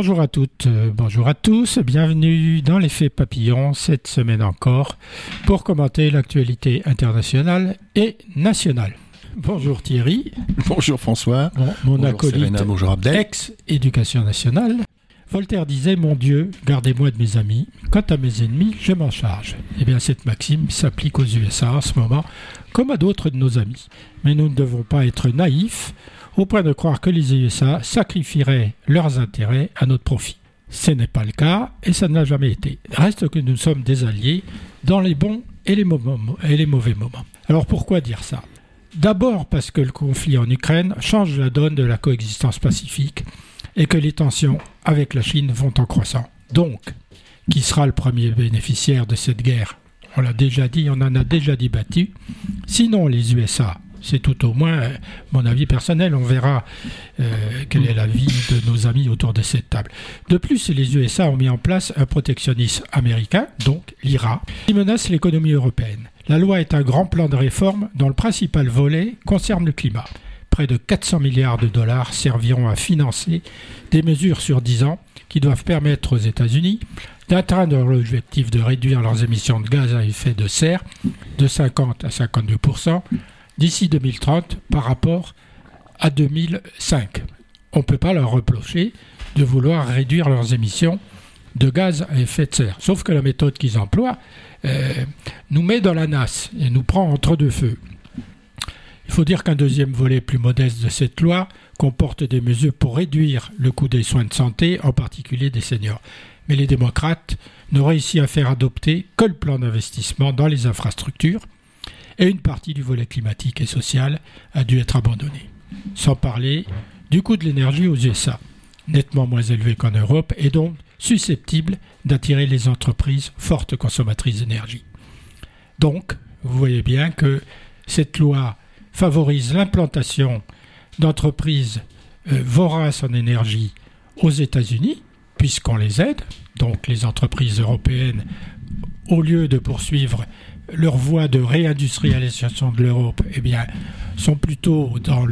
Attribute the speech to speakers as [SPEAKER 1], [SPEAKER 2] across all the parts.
[SPEAKER 1] Bonjour à toutes, euh, bonjour à tous, bienvenue dans l'effet papillon cette semaine encore pour commenter l'actualité internationale et nationale. Bonjour Thierry.
[SPEAKER 2] Bonjour François.
[SPEAKER 1] mon
[SPEAKER 2] bonjour
[SPEAKER 1] acolyte,
[SPEAKER 2] bonjour Abdel.
[SPEAKER 1] ex-éducation nationale. Voltaire disait Mon Dieu, gardez-moi de mes amis. Quant à mes ennemis, je m'en charge. Eh bien, cette maxime s'applique aux USA en ce moment, comme à d'autres de nos amis. Mais nous ne devons pas être naïfs au point de croire que les USA sacrifieraient leurs intérêts à notre profit. Ce n'est pas le cas et ça ne l'a jamais été. Reste que nous sommes des alliés dans les bons et les, et les mauvais moments. Alors pourquoi dire ça? D'abord parce que le conflit en Ukraine change la donne de la coexistence pacifique et que les tensions avec la Chine vont en croissant. Donc, qui sera le premier bénéficiaire de cette guerre? On l'a déjà dit, on en a déjà débattu. Sinon les USA, c'est tout au moins euh, mon avis personnel. On verra euh, quel est l'avis de nos amis autour de cette table. De plus, les USA ont mis en place un protectionnisme américain, donc l'IRA, qui menace l'économie européenne. La loi est un grand plan de réforme dont le principal volet concerne le climat. Près de 400 milliards de dollars serviront à financer des mesures sur 10 ans qui doivent permettre aux États-Unis d'atteindre l'objectif de réduire leurs émissions de gaz à effet de serre de 50 à 52 d'ici 2030 par rapport à 2005. On ne peut pas leur reprocher de vouloir réduire leurs émissions de gaz à effet de serre. Sauf que la méthode qu'ils emploient euh, nous met dans la nasse et nous prend entre deux feux. Il faut dire qu'un deuxième volet plus modeste de cette loi comporte des mesures pour réduire le coût des soins de santé, en particulier des seniors. Mais les démocrates n'ont réussi à faire adopter que le plan d'investissement dans les infrastructures, et une partie du volet climatique et social a dû être abandonnée. Sans parler du coût de l'énergie aux USA, nettement moins élevé qu'en Europe et donc susceptible d'attirer les entreprises fortes consommatrices d'énergie. Donc, vous voyez bien que cette loi favorise l'implantation d'entreprises euh, voraces en énergie aux États-Unis, puisqu'on les aide, donc les entreprises européennes, au lieu de poursuivre leur voie de réindustrialisation de l'Europe eh bien, sont plutôt dans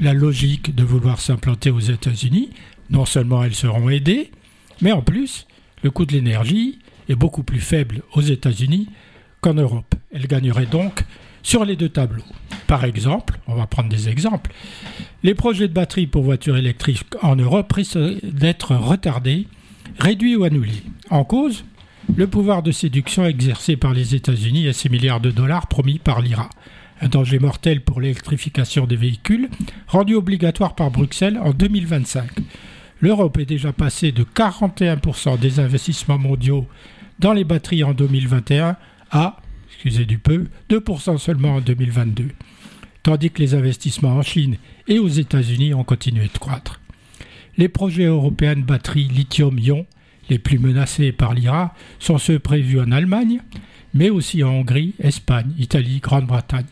[SPEAKER 1] la logique de vouloir s'implanter aux États-Unis. Non seulement elles seront aidées, mais en plus, le coût de l'énergie est beaucoup plus faible aux États-Unis qu'en Europe. Elles gagneraient donc sur les deux tableaux. Par exemple, on va prendre des exemples, les projets de batteries pour voitures électriques en Europe risquent d'être retardés, réduits ou annulés. En cause, le pouvoir de séduction exercé par les États-Unis et ses milliards de dollars promis par l'IRA. Un danger mortel pour l'électrification des véhicules, rendu obligatoire par Bruxelles en 2025. L'Europe est déjà passée de 41% des investissements mondiaux dans les batteries en 2021 à, excusez du peu, 2% seulement en 2022, tandis que les investissements en Chine et aux États-Unis ont continué de croître. Les projets européens de batteries lithium-ion les plus menacés par l'IRA sont ceux prévus en Allemagne, mais aussi en Hongrie, Espagne, Italie, Grande-Bretagne.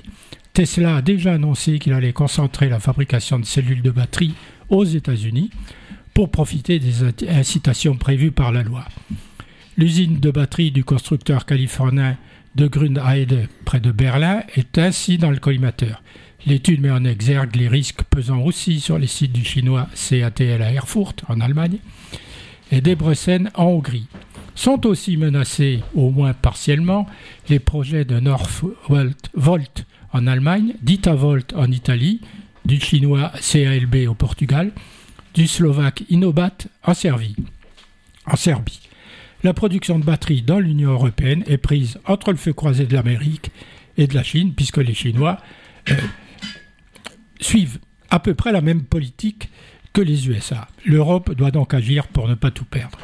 [SPEAKER 1] Tesla a déjà annoncé qu'il allait concentrer la fabrication de cellules de batterie aux États-Unis pour profiter des incitations prévues par la loi. L'usine de batterie du constructeur californien de Grünheide près de Berlin est ainsi dans le collimateur. L'étude met en exergue les risques pesant aussi sur les sites du chinois CATL à Erfurt en Allemagne et Debrecen en Hongrie. Sont aussi menacés, au moins partiellement, les projets de Northvolt en Allemagne, d'Itavolt en Italie, du chinois CALB au Portugal, du slovaque Inobat en Serbie. En Serbie. La production de batteries dans l'Union européenne est prise entre le feu croisé de l'Amérique et de la Chine, puisque les Chinois euh, suivent à peu près la même politique que les USA. L'Europe doit donc agir pour ne pas tout perdre.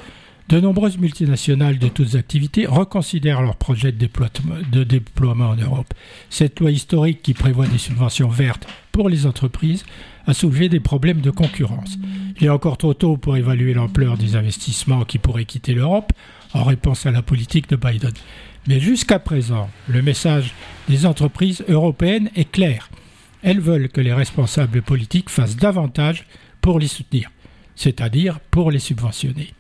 [SPEAKER 1] De nombreuses multinationales de toutes activités reconsidèrent leurs projets de déploiement, en Europe. Cette loi historique qui prévoit des subventions vertes pour les entreprises a soulevé des problèmes de concurrence. Il est encore trop tôt pour évaluer l'ampleur des investissements qui pourraient quitter l'Europe en réponse à la politique de Biden. Mais jusqu'à présent, le message des entreprises européennes est clair. Elles veulent que les responsables politiques fassent davantage pour les soutenir, c'est-à-dire pour les subventionner.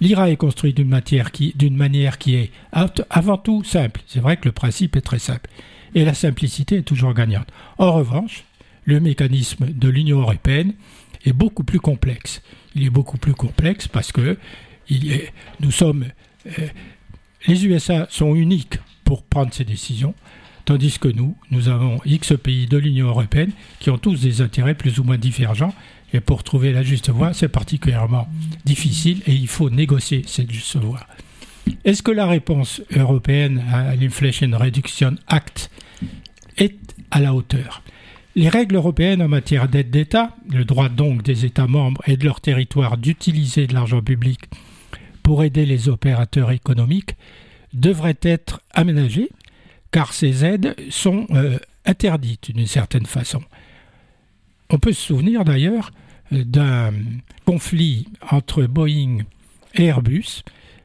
[SPEAKER 1] L'IRA est construit d'une manière qui, est avant tout simple. C'est vrai que le principe est très simple. Et la simplicité est toujours gagnante. En revanche, le mécanisme de l'Union européenne est beaucoup plus complexe. Il est beaucoup plus complexe parce que nous sommes, euh, les USA sont uniques pour prendre ces décisions, tandis que nous, nous avons X pays de l'Union européenne qui ont tous des intérêts plus ou moins divergents. Et pour trouver la juste voie, c'est particulièrement difficile et il faut négocier cette juste voie. Est-ce que la réponse européenne à l'Inflation Reduction Act est à la hauteur? Les règles européennes en matière d'aide d'État, le droit donc des États membres et de leur territoire d'utiliser de l'argent public pour aider les opérateurs économiques, devraient être aménagées car ces aides sont euh, interdites d'une certaine façon. On peut se souvenir d'ailleurs d'un conflit entre Boeing et Airbus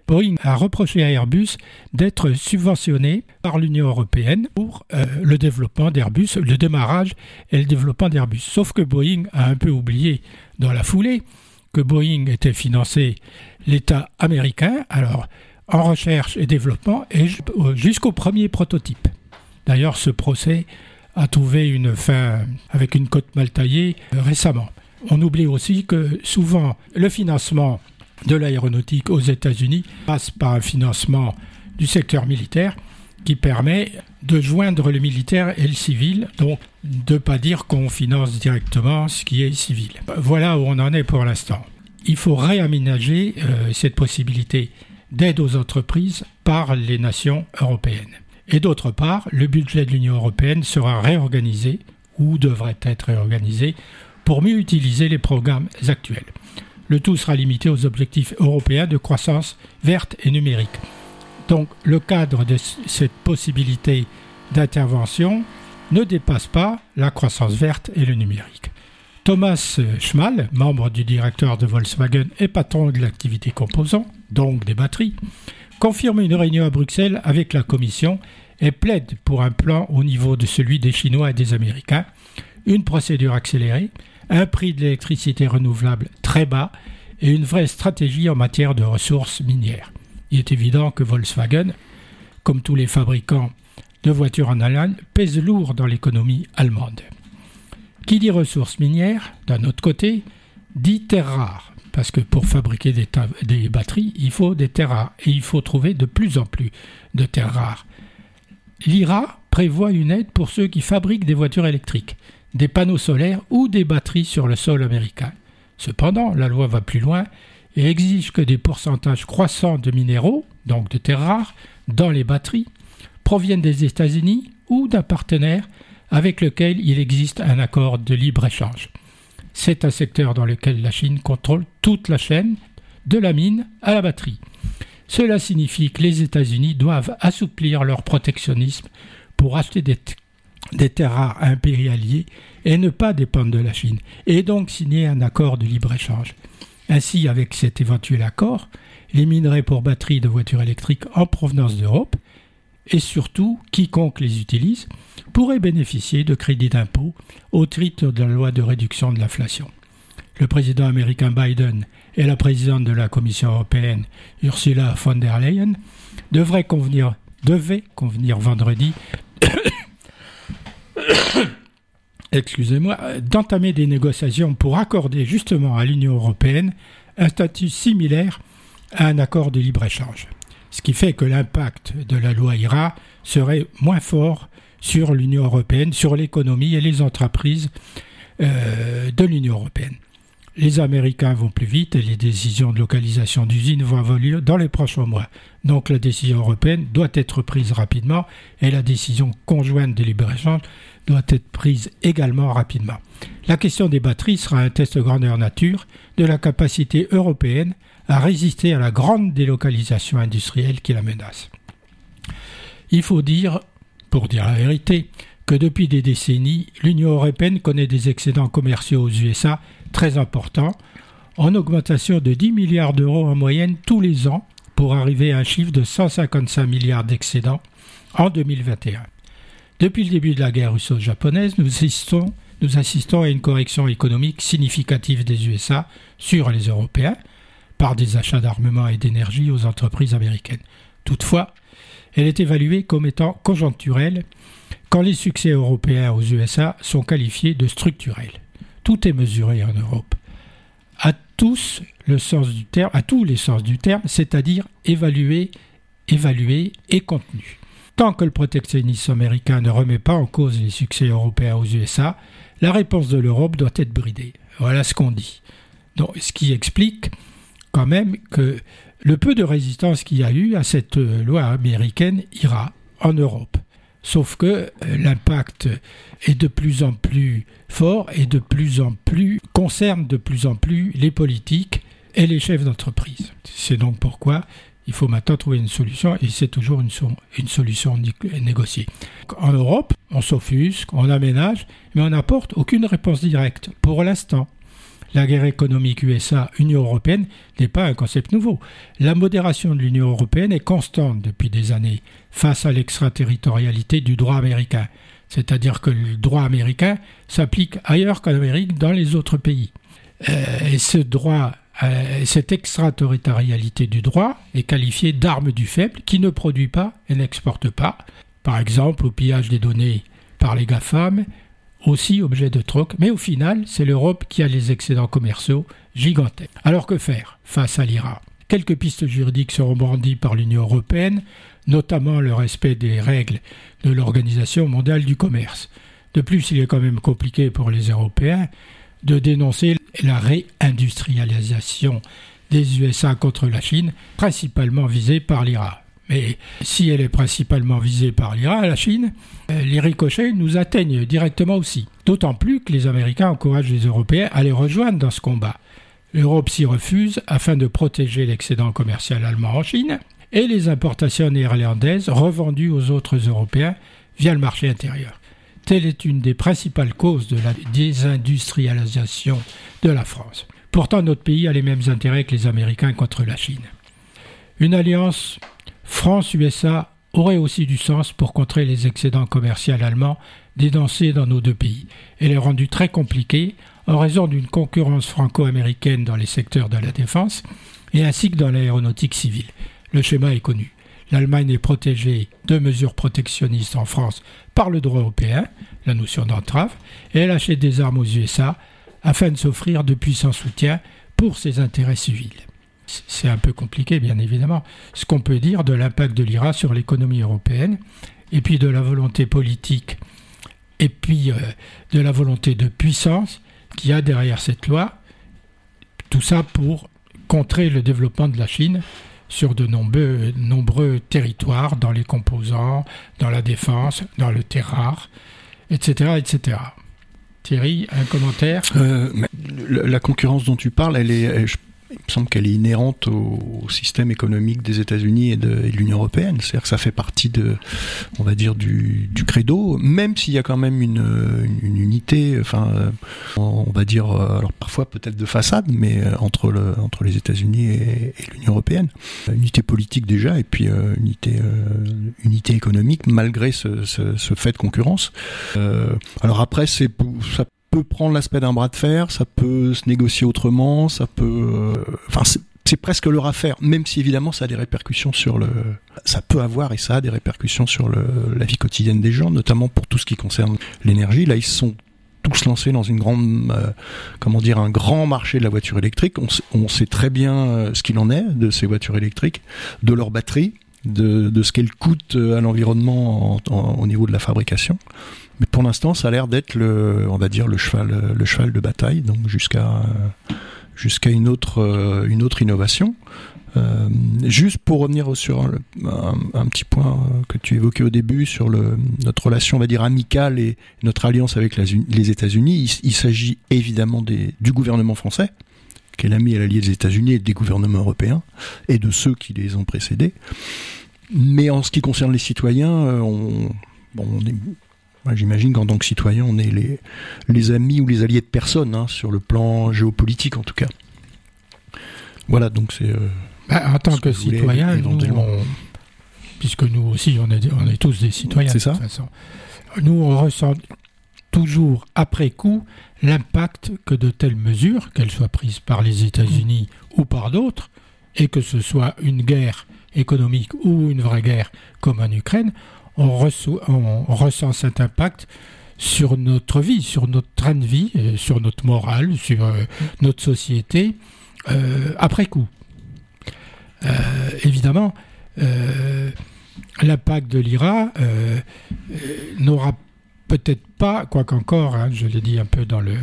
[SPEAKER 1] Boeing a reproché à Airbus d'être subventionné par l'Union européenne pour euh, le développement d'Airbus, le démarrage et le développement d'Airbus. Sauf que Boeing a un peu oublié dans la foulée que Boeing était financé l'État américain, alors en recherche et développement, et jusqu'au premier prototype. D'ailleurs, ce procès a trouvé une fin avec une cote mal taillée euh, récemment. On oublie aussi que souvent le financement de l'aéronautique aux États-Unis passe par un financement du secteur militaire qui permet de joindre le militaire et le civil, donc de ne pas dire qu'on finance directement ce qui est civil. Voilà où on en est pour l'instant. Il faut réaménager euh, cette possibilité d'aide aux entreprises par les nations européennes. Et d'autre part, le budget de l'Union européenne sera réorganisé, ou devrait être réorganisé, pour mieux utiliser les programmes actuels. Le tout sera limité aux objectifs européens de croissance verte et numérique. Donc le cadre de cette possibilité d'intervention ne dépasse pas la croissance verte et le numérique. Thomas Schmal, membre du directeur de Volkswagen et patron de l'activité composant, donc des batteries, confirme une réunion à Bruxelles avec la Commission et plaide pour un plan au niveau de celui des Chinois et des Américains, une procédure accélérée, un prix de l'électricité renouvelable très bas et une vraie stratégie en matière de ressources minières. Il est évident que Volkswagen, comme tous les fabricants de voitures en Allemagne, pèse lourd dans l'économie allemande. Qui dit ressources minières, d'un autre côté, dit terres rares, parce que pour fabriquer des, des, batteries, il faut des terres rares, et il faut trouver de plus en plus de terres rares. L'IRA prévoit une aide pour ceux qui fabriquent des voitures électriques des panneaux solaires ou des batteries sur le sol américain. Cependant, la loi va plus loin et exige que des pourcentages croissants de minéraux, donc de terres rares, dans les batteries, proviennent des États-Unis ou d'un partenaire avec lequel il existe un accord de libre-échange. C'est un secteur dans lequel la Chine contrôle toute la chaîne, de la mine à la batterie. Cela signifie que les États-Unis doivent assouplir leur protectionnisme pour acheter des des terres rares allié et ne pas dépendre de la Chine, et donc signer un accord de libre-échange. Ainsi, avec cet éventuel accord, les minerais pour batteries de voitures électriques en provenance d'Europe, et surtout quiconque les utilise, pourrait bénéficier de crédits d'impôt au titre de la loi de réduction de l'inflation. Le président américain Biden et la présidente de la Commission européenne, Ursula von der Leyen, devraient convenir, devaient convenir vendredi excusez-moi, d'entamer des négociations pour accorder justement à l'Union européenne un statut similaire à un accord de libre-échange. Ce qui fait que l'impact de la loi IRA serait moins fort sur l'Union européenne, sur l'économie et les entreprises euh, de l'Union européenne. Les Américains vont plus vite et les décisions de localisation d'usines vont lieu dans les prochains mois. Donc la décision européenne doit être prise rapidement et la décision conjointe de libre-échange doit être prise également rapidement. La question des batteries sera un test grandeur nature de la capacité européenne à résister à la grande délocalisation industrielle qui la menace. Il faut dire, pour dire la vérité, que depuis des décennies, l'Union européenne connaît des excédents commerciaux aux USA très importants, en augmentation de 10 milliards d'euros en moyenne tous les ans, pour arriver à un chiffre de 155 milliards d'excédents en 2021. Depuis le début de la guerre russo-japonaise, nous assistons, nous assistons à une correction économique significative des USA sur les Européens par des achats d'armement et d'énergie aux entreprises américaines. Toutefois, elle est évaluée comme étant conjoncturelle quand les succès européens aux USA sont qualifiés de structurels. Tout est mesuré en Europe. Tous le sens du terme, à tous les sens du terme, c'est-à-dire évaluer, évaluer et contenu. Tant que le protectionnisme américain ne remet pas en cause les succès européens aux USA, la réponse de l'Europe doit être bridée. Voilà ce qu'on dit. Ce qui explique quand même que le peu de résistance qu'il y a eu à cette loi américaine ira en Europe. Sauf que euh, l'impact est de plus en plus fort et de plus en plus concerne de plus en plus les politiques et les chefs d'entreprise. C'est donc pourquoi il faut maintenant trouver une solution et c'est toujours une, une, solution négociée. En Europe, on s'offusque, on aménage, mais on n'apporte aucune réponse directe pour l'instant. La guerre économique USA-Union européenne n'est pas un concept nouveau. La modération de l'Union européenne est constante depuis des années face à l'extraterritorialité du droit américain. C'est-à-dire que le droit américain s'applique ailleurs qu'en Amérique dans les autres pays. Euh, et euh, cette extraterritorialité du droit est qualifiée d'arme du faible qui ne produit pas et n'exporte pas. Par exemple, au pillage des données par les GAFAM aussi objet de troc, mais au final, c'est l'Europe qui a les excédents commerciaux gigantesques. Alors que faire face à l'IRA Quelques pistes juridiques seront brandies par l'Union européenne, notamment le respect des règles de l'Organisation mondiale du commerce. De plus, il est quand même compliqué pour les Européens de dénoncer la réindustrialisation des USA contre la Chine, principalement visée par l'IRA. Mais si elle est principalement visée par l'Iran, la Chine, euh, les ricochets nous atteignent directement aussi. D'autant plus que les Américains encouragent les Européens à les rejoindre dans ce combat. L'Europe s'y refuse afin de protéger l'excédent commercial allemand en Chine et les importations néerlandaises revendues aux autres Européens via le marché intérieur. Telle est une des principales causes de la désindustrialisation de la France. Pourtant, notre pays a les mêmes intérêts que les Américains contre la Chine. Une alliance France-USA aurait aussi du sens pour contrer les excédents commerciaux allemands dénoncés dans nos deux pays. Elle est rendue très compliquée en raison d'une concurrence franco-américaine dans les secteurs de la défense et ainsi que dans l'aéronautique civile. Le schéma est connu. L'Allemagne est protégée de mesures protectionnistes en France par le droit européen, la notion d'entrave, et elle achète des armes aux USA afin de s'offrir de puissants soutiens pour ses intérêts civils c'est un peu compliqué, bien évidemment, ce qu'on peut dire de l'impact de l'IRA sur l'économie européenne, et puis de la volonté politique, et puis euh, de la volonté de puissance qu'il y a derrière cette loi, tout ça pour contrer le développement de la Chine sur de nombreux, territoires, dans les composants, dans la défense, dans le terrar, etc. etc. Thierry, un commentaire?
[SPEAKER 2] Euh, La concurrence dont tu parles, elle est, il me semble qu'elle est inhérente au, système économique des États-Unis et de, l'Union européenne. C'est-à-dire que ça fait partie de, on va dire, du, credo, même s'il y a quand même une, unité, enfin, on va dire, alors parfois peut-être de façade, mais euh, entre, le, entre les États-Unis et, l'Union européenne. Unité politique déjà, et puis euh, unité, euh, unité économique, malgré ce, fait de concurrence. alors après, c'est ça peut prendre l'aspect d'un bras de fer, ça peut se négocier autrement, ça peut. Euh, enfin, c'est presque leur affaire, même si évidemment ça a des répercussions sur le. Ça peut avoir et ça a des répercussions sur la vie quotidienne des gens, notamment pour tout ce qui concerne l'énergie. Là, ils sont tous lancés dans une grande, euh, comment dire, un grand marché de la voiture électrique. On, sait très bien euh, ce qu'il en est de ces voitures électriques, de leurs batteries, de ce qu'elles coûtent à l'environnement au niveau de la fabrication. Mais pour l'instant, ça a l'air d'être le, on va dire le cheval, le cheval de bataille, donc jusqu'à jusqu'à une autre euh, une autre innovation. Euh, juste pour revenir sur un, petit point que tu évoquais au début sur le, notre relation, on va dire amicale et notre alliance avec les États-Unis, il, s'agit évidemment des, du gouvernement français, qui est l'ami et l'allié des États-Unis et des gouvernements européens et de ceux qui les ont précédés. Mais en ce qui concerne les citoyens, euh, on, bon, on est J'imagine qu'en tant que citoyen, on est les, les amis ou les alliés de personne, hein, sur le plan géopolitique en tout cas. Voilà, donc c'est. Euh,
[SPEAKER 1] bah, en tant que citoyen, puisque nous aussi, on est, on est tous des citoyens. Ça. De façon. Nous, on ressent toujours après coup l'impact que de telles mesures, qu'elles soient prises par les États-Unis ou par d'autres, et que ce soit une guerre économique ou une vraie guerre comme en Ukraine, on, ressent cet impact sur notre vie, sur notre train de vie, sur notre morale, sur euh, notre société, après coup. évidemment, l'impact de l'IRA n'aura peut-être pas, quoi qu'encore, hein, je l'ai dit un peu dans le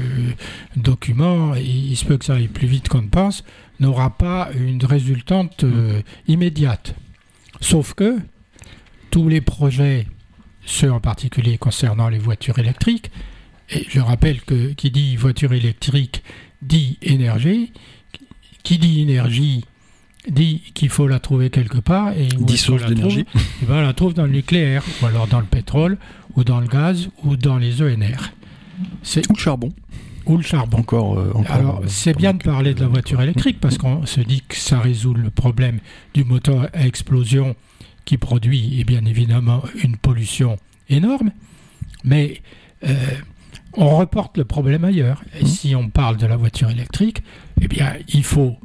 [SPEAKER 1] document, il, se peut que ça aille plus vite qu'on ne pense, n'aura pas une résultante immédiate. Sauf que tous les projets, ceux en particulier concernant les voitures électriques, et je rappelle que qui dit voiture électrique dit énergie, qui dit énergie dit qu'il faut la trouver quelque part et
[SPEAKER 2] dit source d'énergie.
[SPEAKER 1] Eh ben, on la trouve dans le nucléaire ou alors dans le pétrole ou dans le gaz ou dans les ENR.
[SPEAKER 2] C'est ou le charbon.
[SPEAKER 1] Ou le charbon.
[SPEAKER 2] Encore. Euh,
[SPEAKER 1] alors euh, c'est bien de parler de la voiture électrique parce qu'on se dit que ça résout le problème du moteur à explosion qui produit et bien évidemment une pollution énorme, mais euh, on reporte le problème ailleurs. Et mmh. si on parle de la voiture électrique, eh bien il faut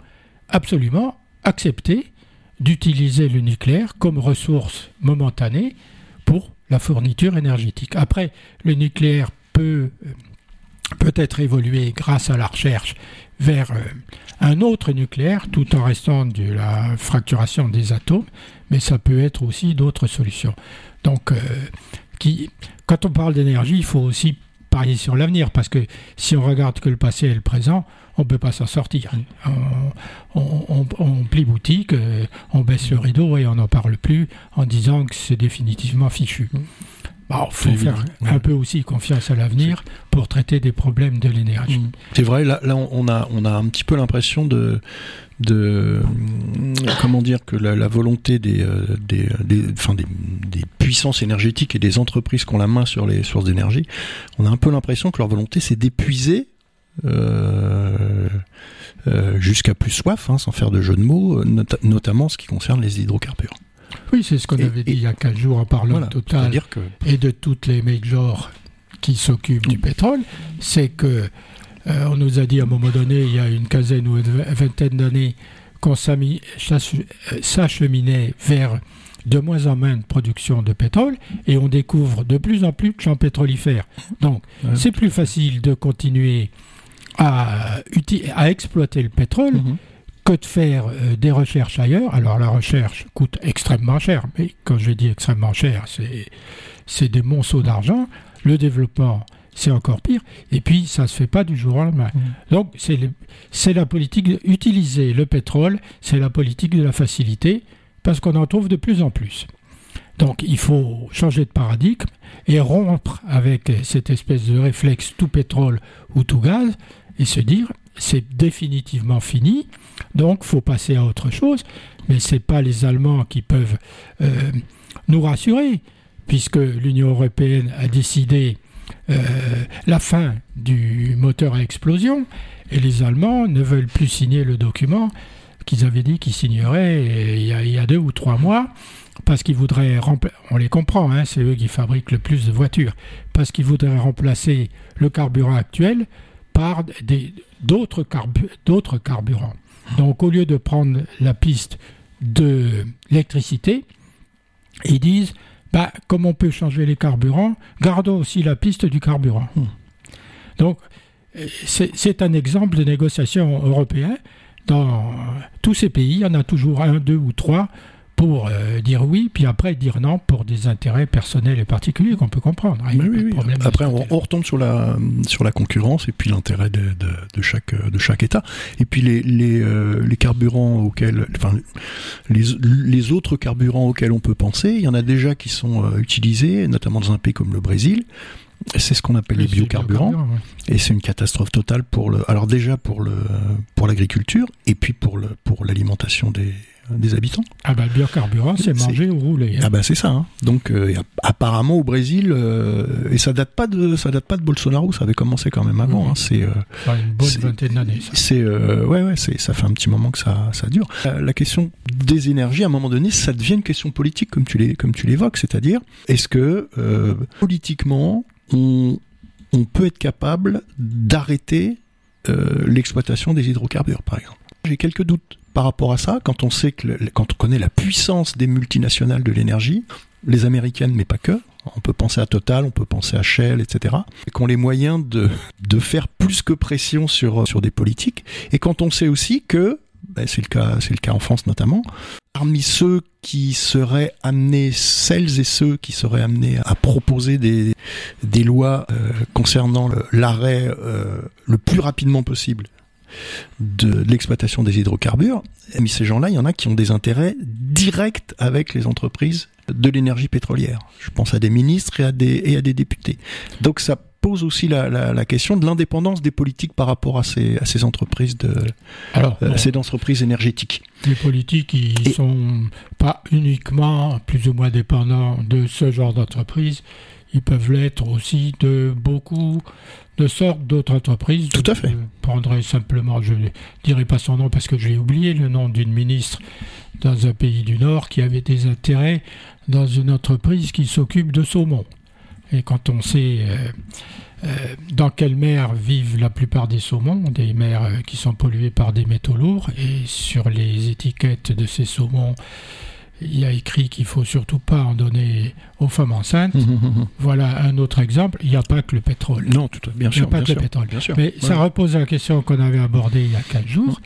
[SPEAKER 1] absolument accepter d'utiliser le nucléaire comme ressource momentanée pour la fourniture énergétique. Après, le nucléaire peut euh, peut-être évoluer grâce à la recherche vers euh, un autre nucléaire tout en restant de la fracturation des atomes, mais ça peut être aussi d'autres solutions. Donc, euh, qui, quand on parle d'énergie, il faut aussi parier sur l'avenir, parce que si on regarde que le passé et le présent, on ne peut pas s'en sortir. On, plie boutique, euh, on baisse le rideau et on n'en parle plus en disant que c'est définitivement fichu. Il bah, faut faire un peu aussi confiance à l'avenir pour traiter des problèmes de l'énergie. Mm.
[SPEAKER 2] C'est vrai, là, là, on, a, on a un petit peu l'impression de, de comment dire que la, volonté des, euh, des, des, enfin des, des, puissances énergétiques et des entreprises qui ont la main sur les sources d'énergie, on a un peu l'impression que leur volonté c'est d'épuiser euh, euh, jusqu'à plus soif, hein, sans faire de jeu de mots, notamment ce qui concerne les hydrocarbures.
[SPEAKER 1] Oui, c'est ce qu'on avait dit il y a 15 jours en parlant Total et de toutes les majors qui s'occupent du pétrole, c'est que euh, on nous a dit à un moment donné, il y a une quinzaine ou une vingtaine d'années, qu'on s'acheminait vers de moins en moins de production de pétrole et on découvre de plus en plus de champs pétrolifères. Donc, c'est plus facile de continuer à, à exploiter le pétrole. Mhm que de faire euh, des recherches ailleurs. Alors la recherche coûte extrêmement cher, mais quand je dis extrêmement cher, c'est des monceaux d'argent. Le développement, c'est encore pire. Et puis, ça ne se fait pas du jour au lendemain. Mmh. Donc, c'est la politique d'utiliser le pétrole, c'est la politique de la facilité, parce qu'on en trouve de plus en plus. Donc, il faut changer de paradigme et rompre avec cette espèce de réflexe tout pétrole ou tout gaz et se dire, c'est définitivement fini. Donc, faut passer à autre chose. Mais ce n'est pas les Allemands qui peuvent euh, nous rassurer, puisque l'Union européenne a décidé euh, la fin du moteur à explosion, et les Allemands ne veulent plus signer le document qu'ils avaient dit qu'ils signeraient il y, a, deux ou trois mois, parce qu'ils voudraient on les comprend, hein, c'est eux qui fabriquent le plus de voitures, parce qu'ils voudraient remplacer le carburant actuel par d'autres carburants. Donc au lieu de prendre la piste de l'électricité, ils disent, bah, comme on peut changer les carburants, gardons aussi la piste du carburant. Hmm. Donc c'est un exemple de négociation européenne. Dans tous ces pays, il y en a toujours un, deux ou trois pour euh, dire oui, puis après dire non pour des intérêts personnels et particuliers qu'on peut comprendre.
[SPEAKER 2] Après, on, retombe sur la, sur la concurrence et puis l'intérêt de, de, chaque, de chaque État. Et puis les, les, euh, les carburants auxquels, enfin, les, les autres carburants auxquels on peut penser, il y en a déjà qui sont euh, utilisés, notamment dans un pays comme le Brésil. C'est ce qu'on appelle les biocarburants, et c'est une catastrophe totale pour le. Alors déjà pour le pour l'agriculture et puis pour le pour l'alimentation des des habitants.
[SPEAKER 1] Ah bah le biocarburant, c'est manger ou rouler.
[SPEAKER 2] Hein. Ah bah c'est ça. Hein. Donc euh, apparemment au Brésil, euh, et ça date pas de ça date pas de Bolsonaro, ça avait commencé quand même avant. Hein. C'est
[SPEAKER 1] euh, une bonne vingtaine d'années.
[SPEAKER 2] C'est ouais ouais, ça fait un petit moment que ça ça dure. La question des énergies, à un moment donné, ça devient une question politique comme tu les comme tu l'évoques, c'est-à-dire est-ce que politiquement on on peut être capable d'arrêter l'exploitation des hydrocarbures, par exemple? J'ai quelques doutes par rapport à ça, quand on sait que quand on connaît la puissance des multinationales de l'énergie, les américaines, mais pas que. On peut penser à Total, on peut penser à Shell, etc. Et qui ont les moyens de, de faire plus que pression sur, sur des politiques. Et quand on sait aussi que, ben c'est le cas, c'est le cas en France notamment, parmi ceux qui seraient amenés, celles et ceux qui seraient amenés à proposer des, des lois euh, concernant l'arrêt euh, le plus rapidement possible de, l'exploitation des hydrocarbures, mais ces gens-là, il y en a qui ont des intérêts directs avec les entreprises de l'énergie pétrolière. Je pense à des ministres et à des, et à des députés. Donc ça pose aussi la, la, question de l'indépendance des politiques par rapport à ces, à ces entreprises de Alors, euh, ces entreprises énergétiques.
[SPEAKER 1] Les politiques qui ne sont pas uniquement plus ou moins dépendants de ce genre d'entreprise, ils peuvent l'être aussi de beaucoup de sortes d'autres entreprises.
[SPEAKER 2] Tout à fait. Je
[SPEAKER 1] prendrai simplement, je ne dirai pas son nom parce que j'ai oublié le nom d'une ministre dans un pays du Nord qui avait des intérêts dans une entreprise qui s'occupe de saumon. Et quand on sait euh, euh, dans quelle mer vivent la plupart des saumons, des mers euh, qui sont polluées par des métaux lourds, et sur les étiquettes de ces saumons, il y a écrit qu'il faut surtout pas en donner aux femmes enceintes. voilà un autre exemple. Il n'y a pas que le pétrole.
[SPEAKER 2] Non, tout, bien sûr. Il n'y a pas que le pétrole.
[SPEAKER 1] Bien sûr. Mais ça repose la question qu'on avait abordée il y a quatre jours.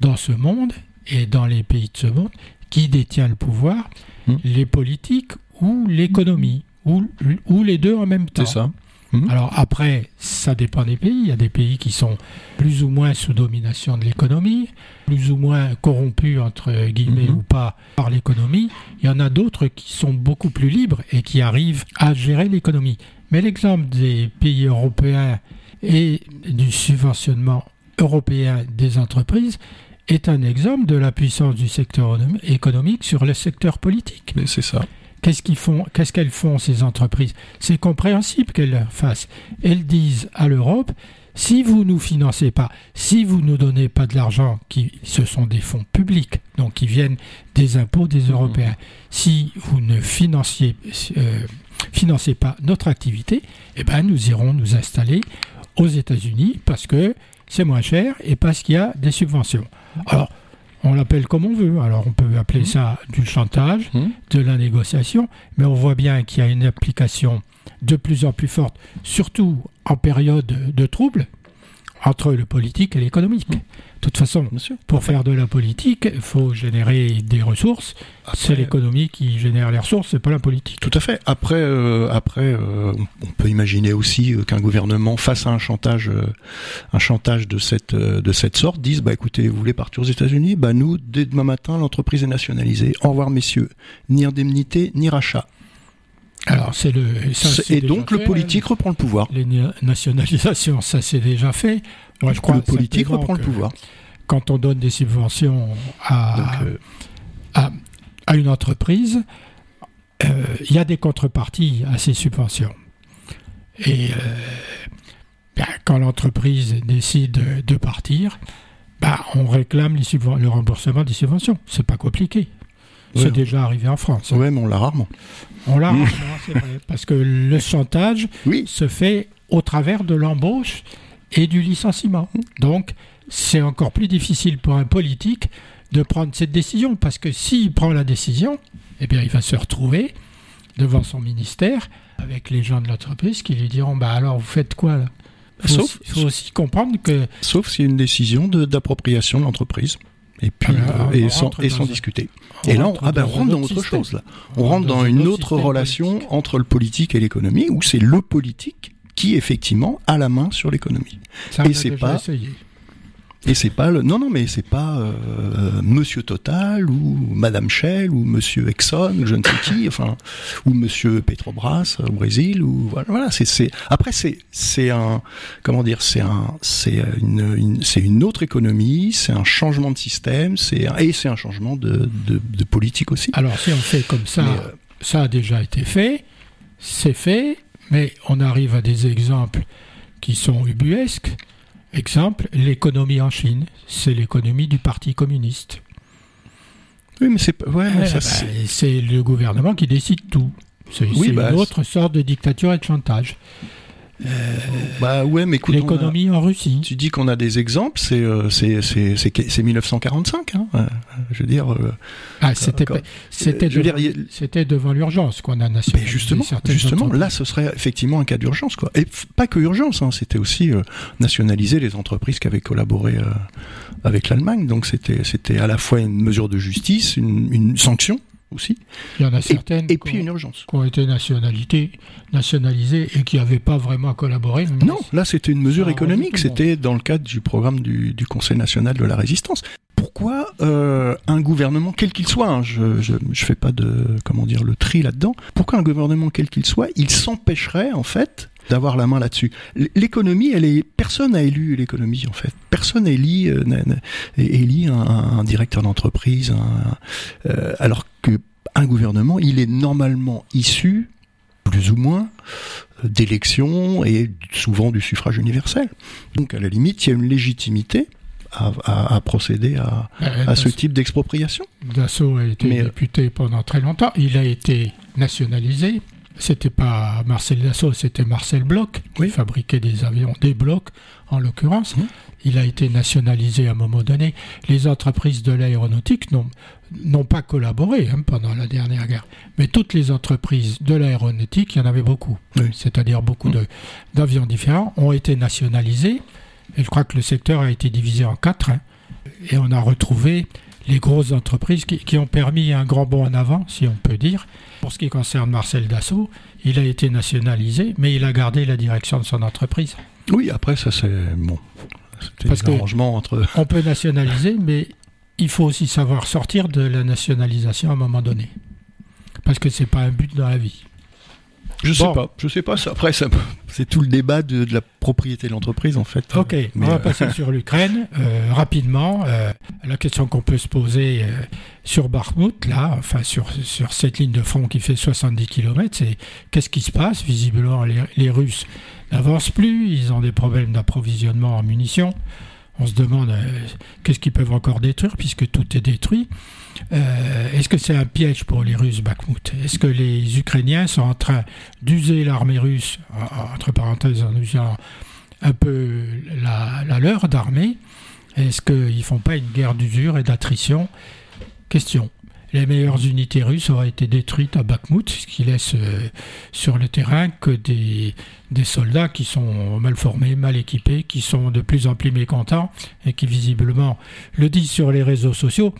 [SPEAKER 1] Dans ce monde et dans les pays de ce monde, qui détient le pouvoir? Hmm. Les politiques ou l'économie ou, ou les deux en même temps.
[SPEAKER 2] C'est ça.
[SPEAKER 1] Mhm. Alors après, ça dépend des pays. Il y a des pays qui sont plus ou moins sous domination de l'économie, plus ou moins corrompus, entre guillemets, mhm. ou pas, par l'économie. Il y en a d'autres qui sont beaucoup plus libres et qui arrivent à gérer l'économie. Mais l'exemple des pays européens et du subventionnement européen des entreprises est un exemple de la puissance du secteur économique sur le secteur politique.
[SPEAKER 2] Mais c'est ça.
[SPEAKER 1] Qu'est-ce qu'ils font Qu'est-ce qu'elles font ces entreprises? C'est compréhensible qu'elles le fassent. Elles disent à l'Europe si vous ne nous financez pas, si vous ne nous donnez pas de l'argent, qui ce sont des fonds publics, donc qui viennent des impôts des Européens, mmh. si vous ne financiez, euh, financez pas notre activité, eh ben nous irons nous installer aux États-Unis parce que c'est moins cher et parce qu'il y a des subventions. Alors, on l'appelle comme on veut. Alors on peut appeler mmh. ça du chantage, mmh. de la négociation, mais on voit bien qu'il y a une application de plus en plus forte, surtout en période de trouble, entre le politique et l'économique. Mmh. De toute façon, pour faire de la politique, il faut générer des ressources. C'est l'économie qui génère les ressources, c'est pas la politique.
[SPEAKER 2] Tout à fait. Après, euh, après, euh, on peut imaginer aussi euh, qu'un gouvernement face à un chantage, un chantage de cette de cette sorte, dise bah écoutez, vous voulez partir aux États-Unis, bah nous dès demain matin l'entreprise est nationalisée. Au revoir messieurs, ni indemnité ni rachat.
[SPEAKER 1] Alors c'est le
[SPEAKER 2] et donc le politique reprend le pouvoir.
[SPEAKER 1] Les nationalisations, ça c'est déjà fait.
[SPEAKER 2] Moi, je crois le politique reprend le pouvoir.
[SPEAKER 1] Quand on donne des subventions à, euh, à, une entreprise, euh, il y a des contreparties à ces subventions. Et euh, ben, quand l'entreprise décide de partir, ben, on réclame les le remboursement des subventions. C'est pas compliqué. C'est déjà arrivé en France.
[SPEAKER 2] Oui, mais on l'a rarement.
[SPEAKER 1] On l'a rarement, c'est vrai. Parce que le chantage se fait au travers de l'embauche et du licenciement. Donc, c'est encore plus difficile pour un politique de prendre cette décision, parce que s'il prend la décision, eh bien, il va se retrouver devant son ministère avec les gens de l'entreprise qui lui diront bah alors vous faites quoi là? Sauf, il faut aussi comprendre que
[SPEAKER 2] sauf a une décision d'appropriation de l'entreprise et puis euh, et, sans, et sans discuter. Et là, on, ah ben, rentre dans autre chose. Là. On, rentre dans, une autre relation entre le politique et l'économie, où c'est le politique qui effectivement a la main sur l'économie.
[SPEAKER 1] Et c'est pas
[SPEAKER 2] et c'est pas le non non mais c'est pas euh, Monsieur Total ou Madame Shell ou Monsieur Exxon je ne sais qui enfin ou Monsieur Petrobras au Brésil ou voilà, voilà c'est c'est après c'est c'est un comment dire c'est un c'est une, c'est une autre économie c'est un changement de système c'est et c'est un changement de, de, de politique aussi.
[SPEAKER 1] Alors si on fait comme ça euh, ça a déjà été fait c'est fait mais on arrive à des exemples qui sont ubuesques. Exemple, l'économie en Chine, c'est l'économie du Parti communiste.
[SPEAKER 2] Oui, mais c'est ouais,
[SPEAKER 1] eh c'est le gouvernement qui décide tout. C'est une bah, autre sorte de dictature et de chantage.
[SPEAKER 2] Bah ouais, mais écoute, a-
[SPEAKER 1] l'économie en Russie.
[SPEAKER 2] tu dis qu'on a des exemples, c'est euh, c'est c'est c'est c'est 1945. Hein, euh, je veux dire, euh,
[SPEAKER 1] Ah, c'était c'était
[SPEAKER 2] je dire,
[SPEAKER 1] c'était devant l'urgence qu'on a
[SPEAKER 2] mais
[SPEAKER 1] nationalisé
[SPEAKER 2] justement,
[SPEAKER 1] certaines
[SPEAKER 2] justement,
[SPEAKER 1] entreprises.
[SPEAKER 2] là, ce serait effectivement un cas d'urgence, quoi. Et f- pas que urgence, hein, c'était aussi euh, nationaliser les entreprises qui avaient collaboré euh, avec l'Allemagne. Donc c'était c'était à la fois une mesure de justice, une, une sanction aussi,
[SPEAKER 1] Il y en a certaines
[SPEAKER 2] et
[SPEAKER 1] qui
[SPEAKER 2] puis
[SPEAKER 1] ont-
[SPEAKER 2] une urgence.
[SPEAKER 1] qui ont été nationalité, nationalisées et qui n'avaient pas vraiment collaboré.
[SPEAKER 2] Non, là c'était une mesure
[SPEAKER 1] Ça
[SPEAKER 2] économique, c'était dans le cadre du programme du, du Conseil national de la résistance. Pourquoi euh, un gouvernement, quel qu'il soit, hein, je, je fais pas de comment dire le tri là-dedans, pourquoi un gouvernement quel qu'il soit, il s'empêcherait en fait d'avoir la main là-dessus. L'économie, elle est personne n'a élu l'économie en fait. Personne n'a élu, euh, n'a- un, directeur d'entreprise, euh, alors que un gouvernement, il est normalement issu plus ou moins d'élections et souvent du suffrage universel. Donc à la limite, il y a une légitimité à, à- à procéder à, à ce type d'expropriation.
[SPEAKER 1] Dassault a été
[SPEAKER 2] Mais, euh,
[SPEAKER 1] député pendant très longtemps. Il a été nationalisé. C'était pas Marcel Dassault, c'était Marcel Bloch qui fabriquait des avions, des blocs en l'occurrence.
[SPEAKER 2] Mhm.
[SPEAKER 1] Il a été nationalisé à un moment donné. Les entreprises de l'aéronautique n'ont pas collaboré hein, pendant la dernière guerre. Mais toutes les entreprises de l'aéronautique, il y en avait beaucoup.
[SPEAKER 2] Oui.
[SPEAKER 1] C'est-à-dire beaucoup de- d'avions différents, ont été nationalisés. Et je crois que le secteur a été divisé en quatre. hein. Et on a retrouvé les grosses entreprises qui, qui ont permis un grand bond en avant, si on peut dire. Pour ce qui concerne Marcel Dassault, il a été nationalisé, mais il a gardé la direction de son entreprise.
[SPEAKER 2] Oui, après ça c'est bon. C'était
[SPEAKER 1] que-
[SPEAKER 2] arrangements entre.
[SPEAKER 1] On peut nationaliser, mais il faut aussi savoir sortir de la nationalisation à un moment donné. Parce que c'est pas un but dans la vie.
[SPEAKER 2] Je sais
[SPEAKER 1] Bon.
[SPEAKER 2] pas. Je sais pas. ça- Après ça, c'est tout le débat de, de la propriété de l'entreprise en fait.
[SPEAKER 1] Ok,
[SPEAKER 2] Mais,
[SPEAKER 1] on va
[SPEAKER 2] euh,
[SPEAKER 1] passer sur l'Ukraine euh, rapidement. euh, la question qu'on peut se poser euh, sur Bakhmut, là, enfin sur, sur cette ligne de front qui fait 70 km, c'est qu'est-ce qui se passe? Visiblement, les, les Russes n'avancent plus, ils ont des problèmes d'approvisionnement en munitions. On se demande euh, qu'est-ce qu'ils peuvent encore détruire puisque tout est détruit. Euh, Est-ce que c'est un piège pour les Russes, Bakhmut? Est-ce que les Ukrainiens sont en train d'user l'armée russe, en- entre parenthèses, en usant un peu la, leur d'armée? Est-ce qu'ils font pas une guerre d'usure et d'attrition? Question. Les meilleures unités russes auraient été détruites à Bakhmut, ce qui laisse euh, sur le terrain que des, des soldats qui sont mal formés, mal équipés, qui sont de plus en plus mécontents et qui visiblement le disent sur les réseaux sociaux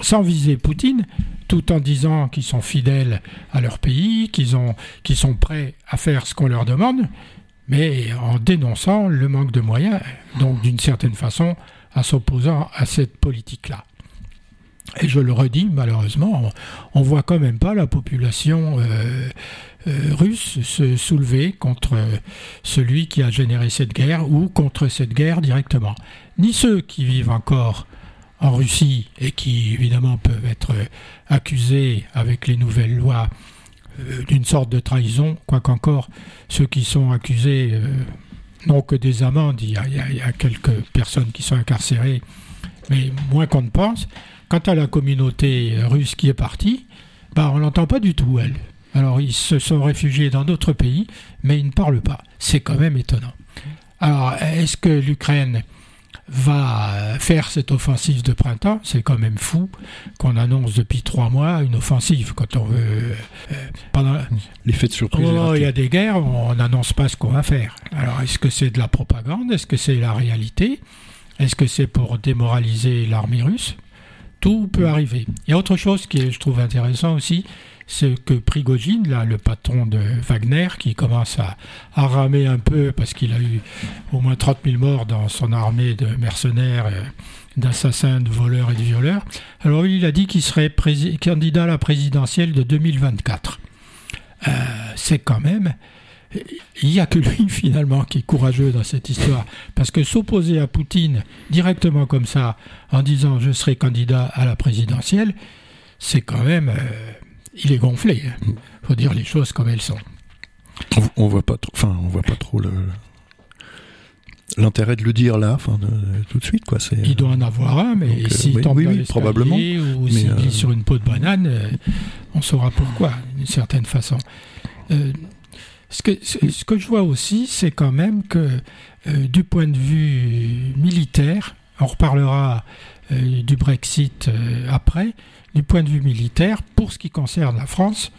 [SPEAKER 1] sans viser Poutine, tout en disant qu'ils sont fidèles à leur pays, qu'ils ont, qu'ils sont prêts à faire ce qu'on leur demande, mais en dénonçant le manque de moyens, donc d'une certaine façon en s'opposant à cette politique-là. Et je le redis, malheureusement, on, on voit quand même pas la population euh, euh, russe se soulever contre euh, celui qui a généré cette guerre ou contre cette guerre directement. Ni ceux qui vivent encore en Russie et qui évidemment peuvent être euh, accusés avec les nouvelles lois euh, d'une sorte de trahison, quoiqu'encore ceux qui sont accusés euh, n'ont que des amendes, il y a quelques personnes qui sont incarcérées, mais moins qu'on ne pense. Quant à la communauté russe qui est partie, bah, on l'entend pas du tout, elle. Alors ils se sont réfugiés dans d'autres pays, mais ils ne parlent pas. C'est quand même étonnant. Alors, est-ce que l'Ukraine va faire cette offensive de printemps C'est quand même fou qu'on annonce depuis trois mois une offensive quand on veut. euh, pendant,
[SPEAKER 2] L'effet de surprise.
[SPEAKER 1] il y a des guerres, on n'annonce pas ce qu'on va faire. Alors, est-ce que c'est de la propagande? Est-ce que c'est la réalité? Est-ce que c'est pour démoraliser l'armée russe? Tout peut arriver. Il y a autre chose qui est, je trouve intéressant aussi, c'est que Prigogine, là, le patron de Wagner, qui commence à, ramer un peu parce qu'il a eu au moins 30 000 morts dans son armée de mercenaires, euh, d'assassins, de voleurs et de violeurs. Alors il a dit qu'il serait candidat à la présidentielle de 2024. Euh, c'est quand même... Il n'y a que lui finalement qui est courageux dans cette histoire. Parce que s'opposer à Poutine directement comme ça, en disant je serai candidat à la présidentielle, c'est quand même... euh, il est gonflé. Il faut dire les choses comme elles sont.
[SPEAKER 2] On, on voit pas trop. Enfin, on voit pas trop le l'intérêt de le dire là, enfin, tout de suite, quoi. C'est.
[SPEAKER 1] Il doit en avoir un, mais
[SPEAKER 2] euh,
[SPEAKER 1] s'il
[SPEAKER 2] oui,
[SPEAKER 1] tombe
[SPEAKER 2] oui,
[SPEAKER 1] dans
[SPEAKER 2] oui, probablement.
[SPEAKER 1] ou
[SPEAKER 2] Mais,
[SPEAKER 1] s'il
[SPEAKER 2] euh,
[SPEAKER 1] glisse sur une peau de banane, euh, on saura pourquoi, d'une certaine façon. Euh, Ce que, ce, que je vois aussi, c'est quand même que du point de vue on reparlera du Brexit après, du point de vue militaire, pour ce qui concerne la France,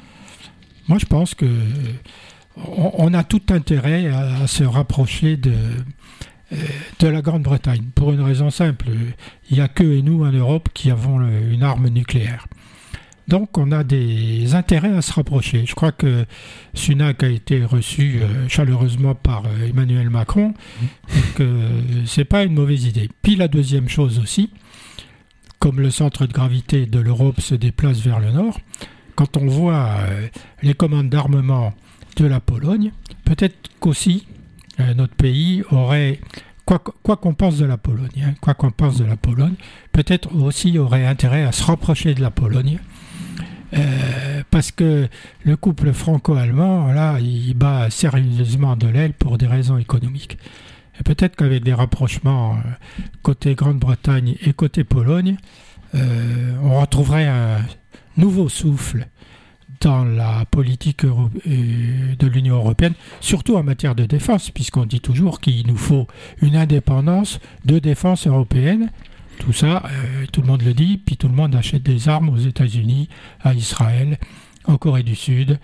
[SPEAKER 1] moi je pense que on, a tout intérêt à, se rapprocher de, euh, de la Grande-Bretagne, pour une raison simple. Il n'y a que et nous en Europe qui avons une arme nucléaire. Donc on a des intérêts à se rapprocher. Je crois que Sunak a été reçu euh, chaleureusement par euh, Emmanuel Macron, donc c'est pas une mauvaise idée. Puis la deuxième chose aussi, comme le centre de gravité de l'Europe se déplace vers le nord, quand on voit les commandes d'armement de la Pologne, peut-être qu'aussi euh, notre pays aurait, quoi qu'on pense de la Pologne, hein, quoi qu'on pense de la Pologne, peut-être aussi aurait intérêt à se rapprocher de la Pologne. Euh, parce que le couple franco-allemand, là, il bat sérieusement de l'aile pour des raisons économiques. Et peut-être qu'avec des rapprochements euh, côté Grande-Bretagne et côté Pologne, on retrouverait un nouveau souffle dans la politique euh, de l'Union européenne, surtout en matière de défense, puisqu'on dit toujours qu'il nous faut une indépendance de défense européenne. Tout ça, euh, tout le monde le dit, puis tout le monde achète des armes aux États-Unis, à Israël, en Corée du Sud,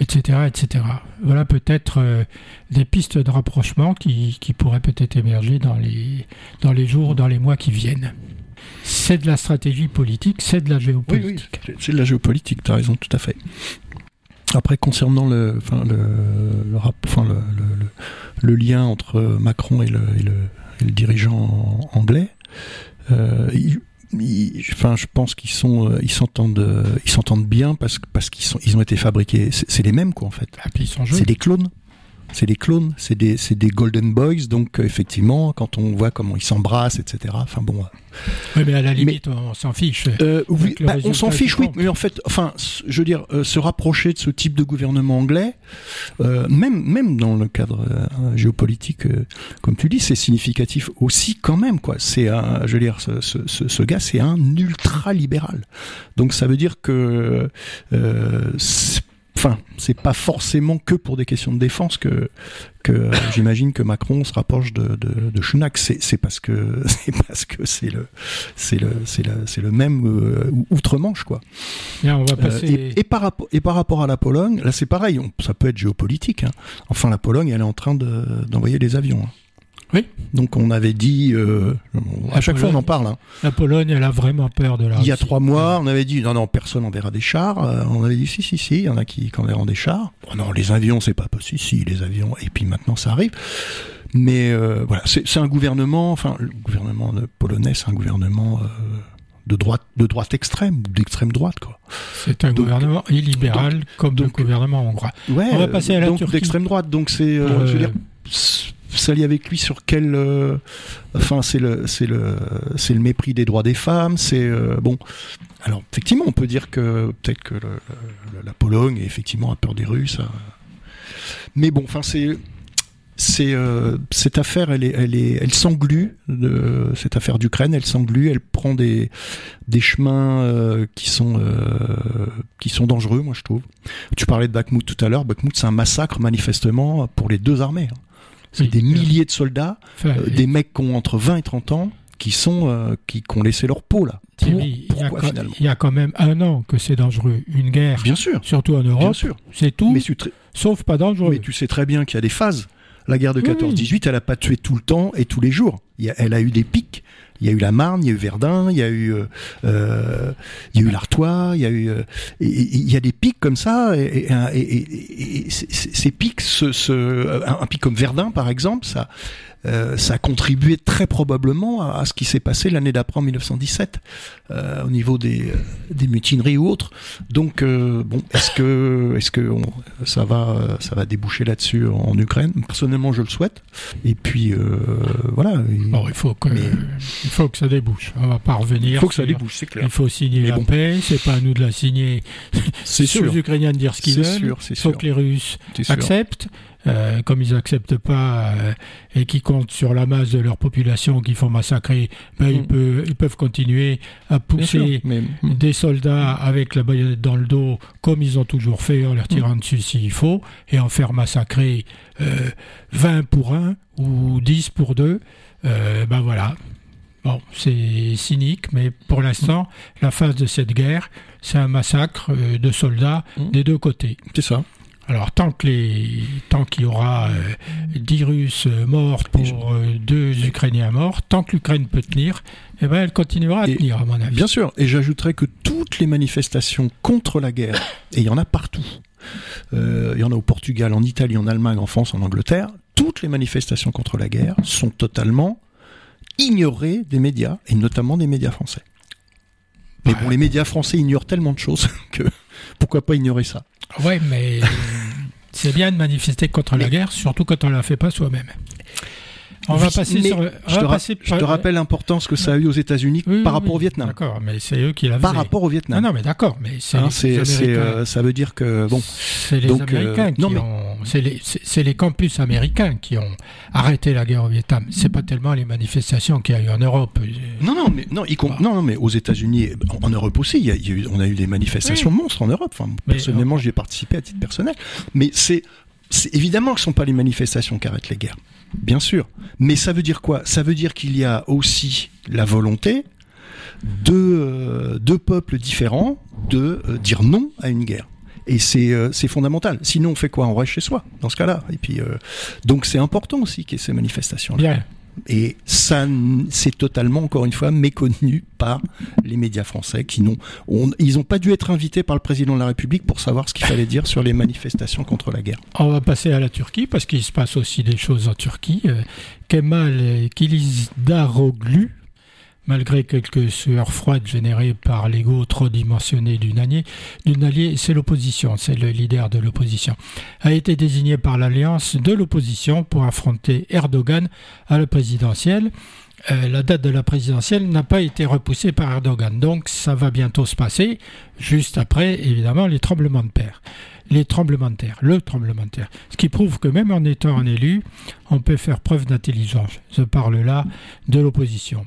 [SPEAKER 1] etc. etc. Voilà peut-être euh, des pistes de rapprochement qui, pourraient peut-être émerger dans les, dans les jours, dans les mois qui viennent c'est de la stratégie politique, c'est de la géopolitique.
[SPEAKER 2] C'est de la géopolitique, tu as raison, tout à fait. Après, concernant le, lien entre Macron et le dirigeant anglais, euh, enfin, je pense qu'ils sont, euh, ils s'entendent, ils s'entendent bien parce, parce qu'ils sont, ils ont été fabriqués. C'est les mêmes, quoi, en fait.
[SPEAKER 1] Ah,
[SPEAKER 2] c'est des clones c'est des clones, c'est des, des Golden Boys, donc euh, effectivement, quand on voit comment ils s'embrassent, etc. Enfin bon.
[SPEAKER 1] Oui, mais à la limite, on s'en fiche.
[SPEAKER 2] Euh, oui, bah, on s'en fiche, oui, mais en fait, enfin, je veux dire, euh, se rapprocher de ce type de gouvernement anglais, même, même dans le cadre géopolitique, comme tu dis, c'est significatif aussi quand même, quoi. C'est un, je veux dire, ce, ce, ce gars, c'est un ultra libéral. Donc ça veut dire que enfin, c'est pas forcément que pour des questions de défense que, que euh, j'imagine que Macron se rapproche de, de, de. C'est parce que c'est parce que c'est le c'est le c'est le c'est le même euh, outre-Manche quoi.
[SPEAKER 1] on va passer...
[SPEAKER 2] Euh, et, par rapport et par rapport à la Pologne, là c'est pareil. ça peut être géopolitique. Hein. Enfin, la Pologne, elle est en train d'envoyer des avions. Hein.
[SPEAKER 1] Oui.
[SPEAKER 2] Donc on avait dit, euh, à chaque fois on en parle. Hein.
[SPEAKER 1] La Pologne, elle a vraiment peur de la.
[SPEAKER 2] Il y a trois mois, on avait dit non non personne n'enverra des chars. Euh, on avait dit si si si, il y en a qui, qui enverront des chars. Non les avions c'est pas possible. Si les avions et puis maintenant ça arrive. Mais euh, voilà, c'est un gouvernement, enfin le gouvernement polonais, c'est un gouvernement de droite, de droite extrême d'extrême droite quoi.
[SPEAKER 1] C'est un gouvernement illibéral comme le gouvernement hongrois.
[SPEAKER 2] Ouais, on va passer à la donc d'extrême droite. Donc c'est, s'allier avec lui sur quel euh, enfin c'est le c'est le c'est le mépris des droits des femmes c'est euh, bon. Alors effectivement on peut dire que peut-être que la Pologne effectivement a peur des Russes mais bon enfin c'est c'est euh, cette affaire elle est elle est elle s'englue de cette affaire d'Ukraine elle s'englue elle prend des des chemins qui sont qui sont dangereux moi je trouve. Tu parlais de Bakhmut tout à l'heure. Bakhmut c'est un massacre manifestement pour les deux armées hein. C'est des milliers de soldats, euh, des mecs qui ont entre 20 et 30 ans, qui sont euh, qui, ont laissé leur peau là.
[SPEAKER 1] il, y a quand, même un an que c'est dangereux. Une guerre,
[SPEAKER 2] bien sûr,
[SPEAKER 1] surtout en Europe, c'est tout, mais sauf pas dangereux.
[SPEAKER 2] Mais tu sais très bien qu'il y a des phases. La guerre de 14-18, elle a pas tué tout le temps et tous les jours. elle a eu des pics. Il y a eu la Marne, il y a eu Verdun, il y a eu, euh, euh il y a eu l'Artois, il y a eu, euh, il y a des pics comme ça, et, ces pics, ce, un, pic comme Verdun par exemple, ça, euh, ça a contribué très probablement à, ce qui s'est passé l'année d'après en 1917 euh, au niveau des, des mutineries ou autres. Donc euh, bon, est-ce que est-ce que ça va ça va déboucher là-dessus en, Ukraine? Personnellement, je le souhaite. Et puis voilà.
[SPEAKER 1] il faut que il faut que ça débouche. On va pas revenir.
[SPEAKER 2] Il faut que ça débouche, c'est clair.
[SPEAKER 1] Il faut signer la paix. C'est pas à nous de la signer. C'est aux Ukrainiens de dire ce qu'ils veulent. Il faut que les Russes acceptent. Euh, comme ils n'acceptent pas euh, et qui comptent sur la masse de leur population qui font massacrer, ben, ils,
[SPEAKER 2] Mm.
[SPEAKER 1] peuvent, ils peuvent continuer à
[SPEAKER 2] sûr,
[SPEAKER 1] pousser
[SPEAKER 2] mais
[SPEAKER 1] des soldats avec la baïonnette dans le dos, comme ils ont toujours fait, en leur tirant dessus s'il faut, et en faire massacrer euh, 20 pour 1 ou 10 pour 2. Euh, ben voilà. Bon, c'est cynique, mais pour l'instant, la phase de cette guerre, c'est un massacre de soldats
[SPEAKER 2] Mm.
[SPEAKER 1] des deux côtés.
[SPEAKER 2] c'est ça.
[SPEAKER 1] Alors, tant que les, tant qu'il y aura euh, 10 Russes euh, morts pour euh, deux Ukrainiens morts, tant que l'Ukraine peut tenir, eh ben, elle continuera à
[SPEAKER 2] Et
[SPEAKER 1] tenir, à mon avis.
[SPEAKER 2] Bien sûr, et j'ajouterais que toutes les manifestations contre la guerre, et il y en a partout, euh, il y en a au Portugal, en Italie, en Allemagne, en France, en Angleterre, toutes les manifestations contre la guerre sont totalement ignorées des médias, et notamment des médias français. Mais
[SPEAKER 1] Ouais.
[SPEAKER 2] bon, les médias français ignorent tellement de choses que pourquoi pas ignorer ça?
[SPEAKER 1] Oui, mais c'est bien de manifester contre la guerre, surtout quand on ne la fait pas soi-même. On va passer
[SPEAKER 2] mais
[SPEAKER 1] sur.
[SPEAKER 2] Je te, ra-
[SPEAKER 1] passer
[SPEAKER 2] je te rappelle l'importance que ça a eu aux États-Unis
[SPEAKER 1] Oui,
[SPEAKER 2] par
[SPEAKER 1] oui,
[SPEAKER 2] rapport au Vietnam.
[SPEAKER 1] D'accord, mais c'est eux qui l'avaient.
[SPEAKER 2] Par rapport au
[SPEAKER 1] Ah
[SPEAKER 2] Vietnam.
[SPEAKER 1] non, mais d'accord, mais c'est
[SPEAKER 2] Hein, euh, ça veut dire que bon,
[SPEAKER 1] C'est les
[SPEAKER 2] donc, euh,
[SPEAKER 1] Américains qui
[SPEAKER 2] non, mais-
[SPEAKER 1] ont. C'est les, c'est- c'est les campus américains qui ont arrêté la guerre au Vietnam. C'est pas tellement les manifestations qu'il y a eu en Europe.
[SPEAKER 2] Non, non, mais non, y com-
[SPEAKER 1] Ah.
[SPEAKER 2] non, non, mais aux États-Unis, en, en Europe aussi, il y a, il y a eu- on a eu des manifestations monstres en Europe. Enfin,
[SPEAKER 1] Mais,
[SPEAKER 2] personnellement, j'y ai participé à titre personnel. Mais c'est, évidemment que ce sont pas les manifestations qui arrêtent les guerres, bien sûr. Mais ça veut dire quoi? Ça veut dire qu'il y a aussi la volonté de euh, deux peuples différents de euh, dire non à une guerre. Et c'est euh, fondamental. Sinon, on fait quoi? On reste chez soi, dans ce cas-là. Et puis, donc, c'est important aussi qu'il y ait ces manifestations. Et ça, c'est totalement, encore une fois, méconnu par les médias français qui n'ont, on- ils n'ont pas dû être invités par le président de la République pour savoir ce qu'il fallait dire sur les manifestations contre la guerre.
[SPEAKER 1] On va passer à la Turquie parce qu'il se passe aussi des choses en Turquie. Euh, Kemal Kılıçdaroğlu, malgré quelques sueurs froides générées par l'ego trop dimensionné d'une allié, d'une alliée, c'est l'opposition, c'est le leader de l'opposition, a été désigné par l'alliance de l'opposition pour affronter Erdogan à la présidentielle. Euh, la date de la présidentielle n'a pas été repoussée par Erdogan, donc ça va bientôt se passer, juste après évidemment les tremblements de terre les tremblements de terre, le tremblement de terre. Ce qui prouve que même en étant un élu, on peut faire preuve d'intelligence. Je parle là de l'opposition.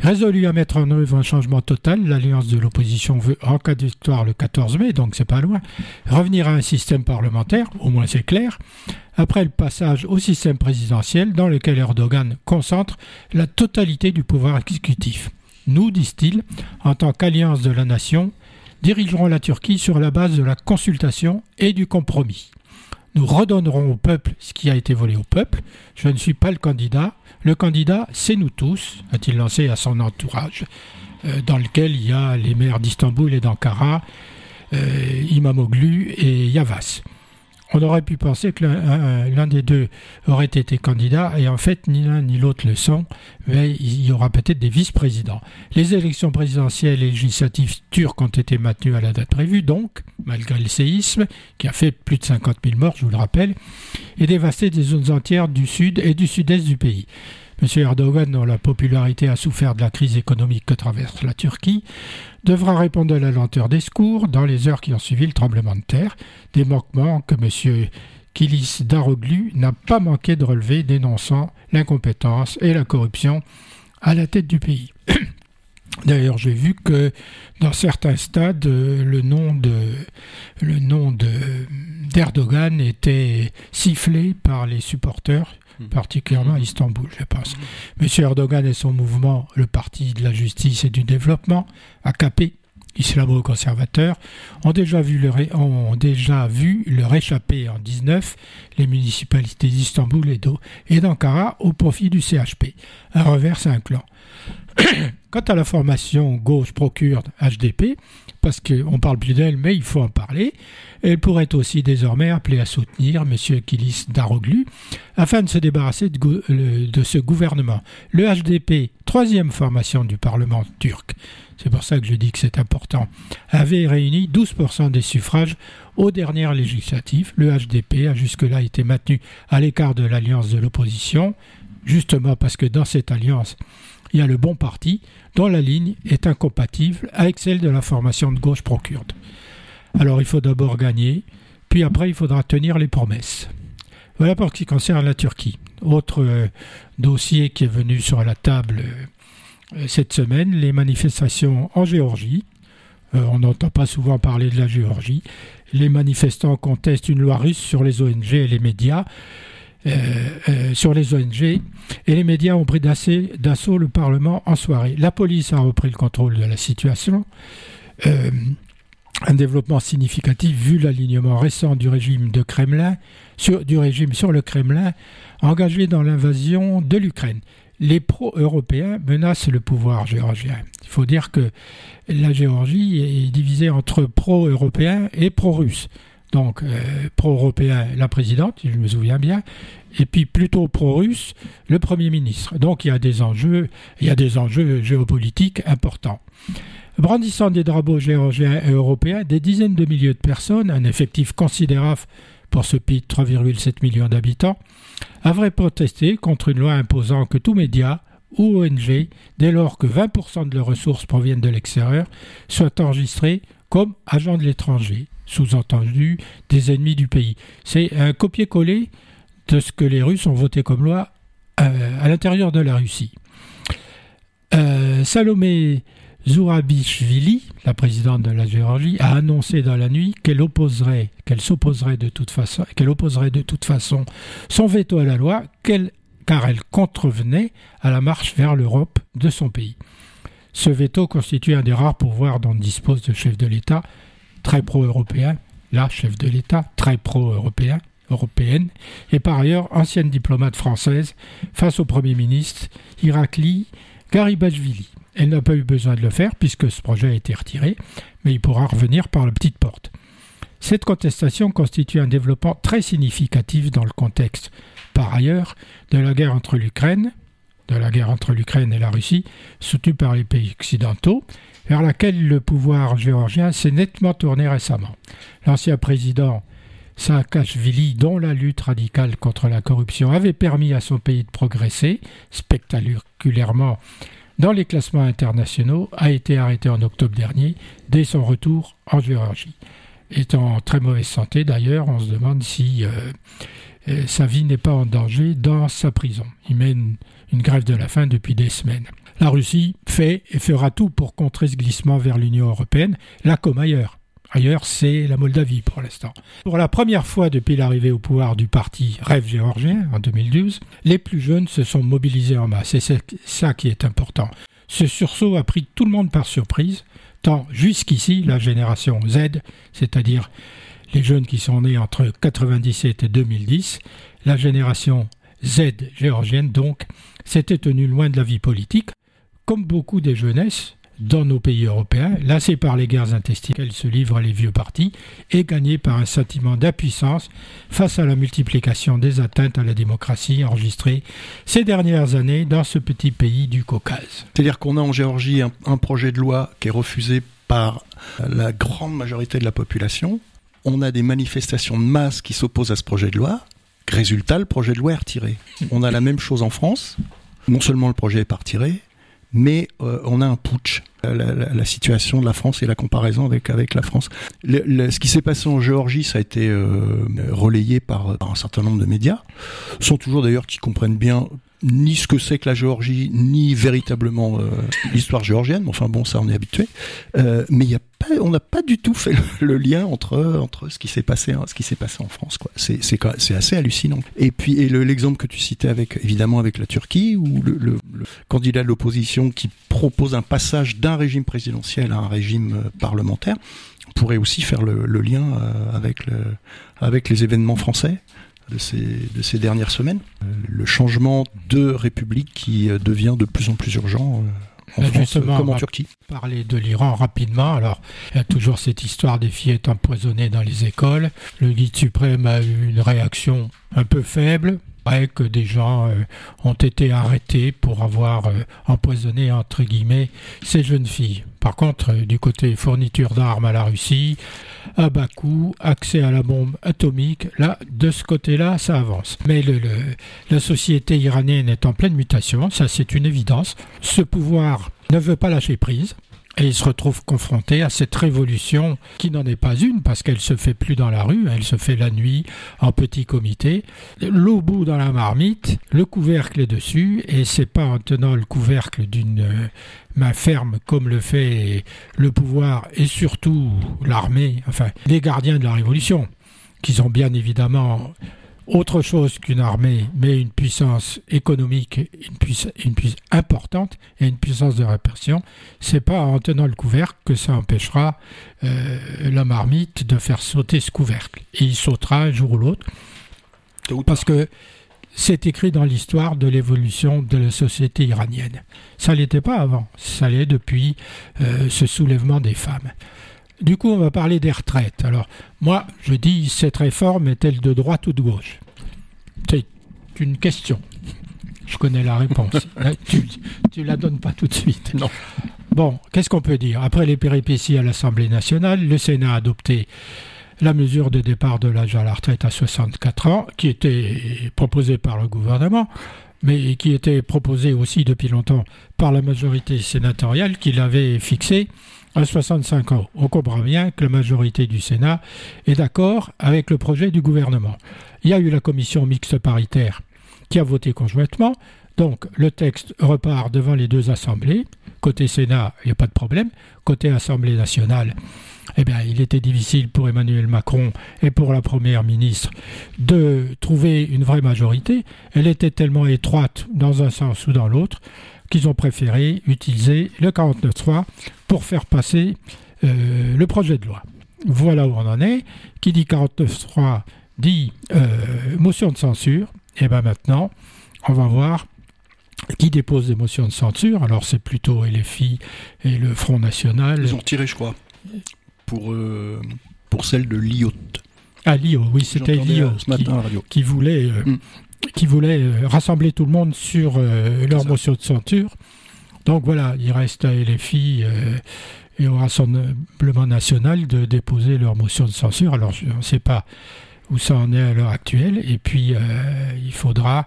[SPEAKER 1] Résolu à mettre en œuvre un changement total, l'alliance de l'opposition veut, en cas de victoire le 14 mai, donc c'est pas loin, revenir à un système parlementaire, au moins c'est clair, après le passage au système présidentiel dans lequel Erdogan concentre la totalité du pouvoir exécutif. Nous, disent-ils, en tant qu'alliance de la nation, dirigerons la Turquie sur la base de la consultation et du compromis. Nous redonnerons au peuple ce qui a été volé au peuple. Je ne suis pas le candidat. Le candidat, c'est nous tous, a-t-il lancé à son entourage, euh, dans lequel il y a les maires d'Istanbul et d'Ankara, euh, Imamoglu et Yavas. On aurait pu penser que l'un- un- l'un des deux aurait été candidat, et en fait, ni l'un ni l'autre le sont, mais il y aura peut-être des vice-présidents. Les élections présidentielles et législatives turques ont été maintenues à la date prévue, donc, malgré le séisme, qui a fait plus de 50 000 morts, je vous le rappelle, et dévasté des zones entières du sud et du sud-est du pays. M. Erdogan, dont la popularité a souffert de la crise économique que traverse la Turquie, devra répondre à la lenteur des secours dans les heures qui ont suivi le tremblement de terre, des manquements que M. Kilis Daroglu n'a pas manqué de relever, dénonçant l'incompétence et la corruption à la tête du pays. D'ailleurs, j'ai vu que dans certains stades, le nom d'Erdogan était sifflé par les supporters,
[SPEAKER 2] Hmm.
[SPEAKER 1] particulièrement à Istanbul, je pense. Monsieur Erdogan et son mouvement, le Parti de la justice et du développement, AKP, islamo-conservateur, ont déjà vu leur, ont déjà vu leur échapper en 19 les municipalités d'Istanbul et d'O- et d'Ankara au profit du CHP. Un revers, c'est un clan. Quant à la formation gauche procure HDP, parce qu'on ne parle plus d'elle, mais il faut en parler, elle pourrait aussi désormais appeler à soutenir M. Kilis Daroglu afin de se débarrasser de, ce gouvernement. Le HDP, troisième formation du Parlement turc, c'est pour ça que je dis que c'est important, avait réuni 12% des suffrages aux dernières législatives. Le HDP a jusque-là été maintenu à l'écart de l'alliance de l'opposition, justement parce que dans cette alliance, il y a le bon parti dont la ligne est incompatible avec celle de la formation de gauche pro-kurde. Alors il faut d'abord gagner, puis après il faudra tenir les promesses. Voilà pour ce qui concerne la Turquie. Autre euh, dossier qui est venu sur la table euh, cette semaine, les manifestations en Géorgie. Euh, on n'entend pas souvent parler de la Géorgie. Les manifestants contestent une loi russe sur les ONG et les médias. sur les ONG et les médias ont pris d'assaut le Parlement en soirée. La police a repris le contrôle de la situation. Un développement significatif vu l'alignement récent du régime de Kremlin sur, du régime sur le Kremlin engagé dans l'invasion de l'Ukraine. Les pro-européens menacent le pouvoir géorgien. Il faut dire que la Géorgie est divisée entre pro-européens et pro-russes. Donc, euh, pro-européen, la présidente, si je me souviens bien, et puis plutôt pro-russe, le Premier ministre. Donc, il y a des enjeux, il y a des enjeux géopolitiques importants. Brandissant des drapeaux géorgiens et européens, des dizaines de milliers de personnes, un effectif considérable pour ce pays de 3,7 millions d'habitants, avait protesté contre une loi imposant que tout média ou ONG, dès lors que 20% de leurs ressources proviennent de l'extérieur, soit enregistré comme agents de l'étranger, sous-entendu des ennemis du pays. C'est un copier-coller de ce que les Russes ont voté comme loi euh, à l'intérieur de la Russie. Euh, Salomé Zourabishvili, la présidente de la Géorgie, a annoncé dans la nuit qu'elle opposerait, s'opposerait de toute façon, qu'elle opposerait de toute façon son veto à la loi, car elle contrevenait à la marche vers l'Europe de son pays. Ce veto constitue un des rares pouvoirs dont dispose le chef de l'État, très pro-européen, la chef de l'État, très pro-européen, européenne, et par ailleurs ancienne diplomate française, face au Premier ministre Irakli Garibashvili. Elle n'a pas eu besoin de le faire puisque ce projet a été retiré, mais il pourra revenir par la petite porte. Cette contestation constitue un développement très significatif dans le contexte, par ailleurs, de la guerre entre l'Ukraine, de la guerre entre l'Ukraine et la Russie, soutenue par les pays occidentaux, vers laquelle le pouvoir géorgien s'est nettement tourné récemment. L'ancien président Saakashvili, dont la lutte radicale contre la corruption avait permis à son pays de progresser spectaculairement dans les classements internationaux, a été arrêté en octobre dernier, dès son retour en Géorgie. Étant en très mauvaise santé d'ailleurs, on se demande si euh, euh, sa vie n'est pas en danger dans sa prison. Il mène une grève de la faim depuis des semaines. La Russie fait et fera tout pour contrer ce glissement vers l'Union européenne, là comme ailleurs. Ailleurs, c'est la Moldavie pour l'instant. Pour la première fois depuis l'arrivée au pouvoir du parti Rêve géorgien en 2012, les plus jeunes se sont mobilisés en masse. Et c'est ça qui est important. Ce sursaut a pris tout le monde par surprise, tant jusqu'ici, la génération Z, c'est-à-dire les jeunes qui sont nés entre 1997 et 2010, la génération Z géorgienne donc, s'était tenue loin de la vie politique, comme beaucoup des jeunesses dans nos pays européens, lassés par les guerres intestines qu'elles se livrent les vieux partis, et gagnés par un sentiment d'impuissance face à la multiplication des atteintes à la démocratie enregistrées ces dernières années dans ce petit pays du Caucase.
[SPEAKER 2] C'est-à-dire qu'on a en Géorgie un, projet de loi qui est refusé par la grande majorité de la population. On a des manifestations de masse qui s'opposent à ce projet de loi. Résultat, le projet de loi est retiré. On a la même chose en France. Non seulement le projet est pas retiré, mais euh, on a un putsch. La, situation de la France et la comparaison avec avec la France. ce qui s'est passé en Géorgie, ça a été euh, relayé par, par, un certain nombre de médias, sont toujours d'ailleurs qui comprennent bien ni ce que c'est que la Géorgie, ni véritablement euh, l'histoire géorgienne. Enfin bon, ça on est habitué. Euh, mais y a on n'a pas du tout fait le, lien entre entre ce qui s'est passé, hein, ce qui s'est passé en France. Quoi. C'est c'est c'est assez hallucinant. Et puis et l'exemple que tu citais avec évidemment avec la Turquie ou le, candidat de l'opposition qui propose un passage d'un régime présidentiel à un régime euh, parlementaire pourrait aussi faire le, lien avec le, avec les événements français de ces, de ces dernières semaines. Euh, le changement de république qui euh, devient de plus en plus urgent. En France, comme en Turquie.
[SPEAKER 1] Parler de l'Iran rapidement. Alors, il y a toujours cette histoire des fillettes empoisonnées dans les écoles. Le guide suprême a eu une réaction un peu faible, que des gens euh, ont été arrêtés pour avoir euh, empoisonné entre guillemets ces jeunes filles. Par contre, euh, du côté fourniture d'armes à la Russie, à bas coût, accès à la bombe atomique, là, de ce côté-là, ça avance. Mais le, la société iranienne est en pleine mutation, ça c'est une évidence. Ce pouvoir ne veut pas lâcher prise. Et il se retrouve confronté à cette révolution qui n'en est pas une parce qu'elle se fait plus dans la rue, elle se fait la nuit en petit comité. L'eau bout dans la marmite, le couvercle est dessus et c'est pas en tenant le couvercle d'une euh, main ferme comme le fait le pouvoir et surtout l'armée, enfin les gardiens de la révolution, qui ont bien évidemment autre chose qu'une armée, mais une puissance économique, une puissance, une puissance importante et une puissance de répression, c'est pas en tenant le couvercle que ça empêchera euh, la marmite de faire sauter ce couvercle. Et il sautera un jour ou l'autre, parce que c'est écrit dans l'histoire de l'évolution de la société iranienne. Ça l'était pas avant, ça l'est depuis euh, ce soulèvement des femmes. Du coup, on va parler des retraites. Alors, moi, je dis, cette réforme est-elle de droite ou de gauche? C'est une question. Je connais la réponse. tu, ne la donnes pas tout de suite.
[SPEAKER 2] Non.
[SPEAKER 1] Bon, qu'est-ce qu'on peut dire? Après les péripéties à l'Assemblée nationale, le Sénat a adopté la mesure de départ de l'âge à la retraite à 64 ans, qui était proposée par le gouvernement, mais qui était proposée aussi depuis longtemps par la majorité sénatoriale, qui l'avait fixée à 65 ans. On comprend bien que la majorité du Sénat est d'accord avec le projet du gouvernement. Il y a eu la commission mixte paritaire qui a voté conjointement. Donc le texte repart devant les deux assemblées. Côté Sénat, il n'y a pas de problème. Côté Assemblée nationale, eh bien, il était difficile pour Emmanuel Macron et pour la Première ministre de trouver une vraie majorité. Elle était tellement étroite dans un sens ou dans l'autre qu'ils ont préféré utiliser le 49.3 pour faire passer euh, le projet de loi. Voilà où on en est. Qui dit 49.3 dit euh, motion de censure. Et bien maintenant, on va voir qui dépose des motions de censure. Alors c'est plutôt LFI et le Front National.
[SPEAKER 2] Ils ont tiré, je crois, pour, euh, pour celle de l'IOT.
[SPEAKER 1] Ah, l'IO, oui, c'était l'IO
[SPEAKER 2] ce matin qui, à la radio.
[SPEAKER 1] qui voulait mm qui voulaient euh, rassembler tout le monde sur euh, leur motion de ceinture. Donc voilà, il reste à LFI euh, et au Rassemblement national de déposer leur motion de censure. Alors je ne sais pas où ça en est à l'heure actuelle. Et puis il faudra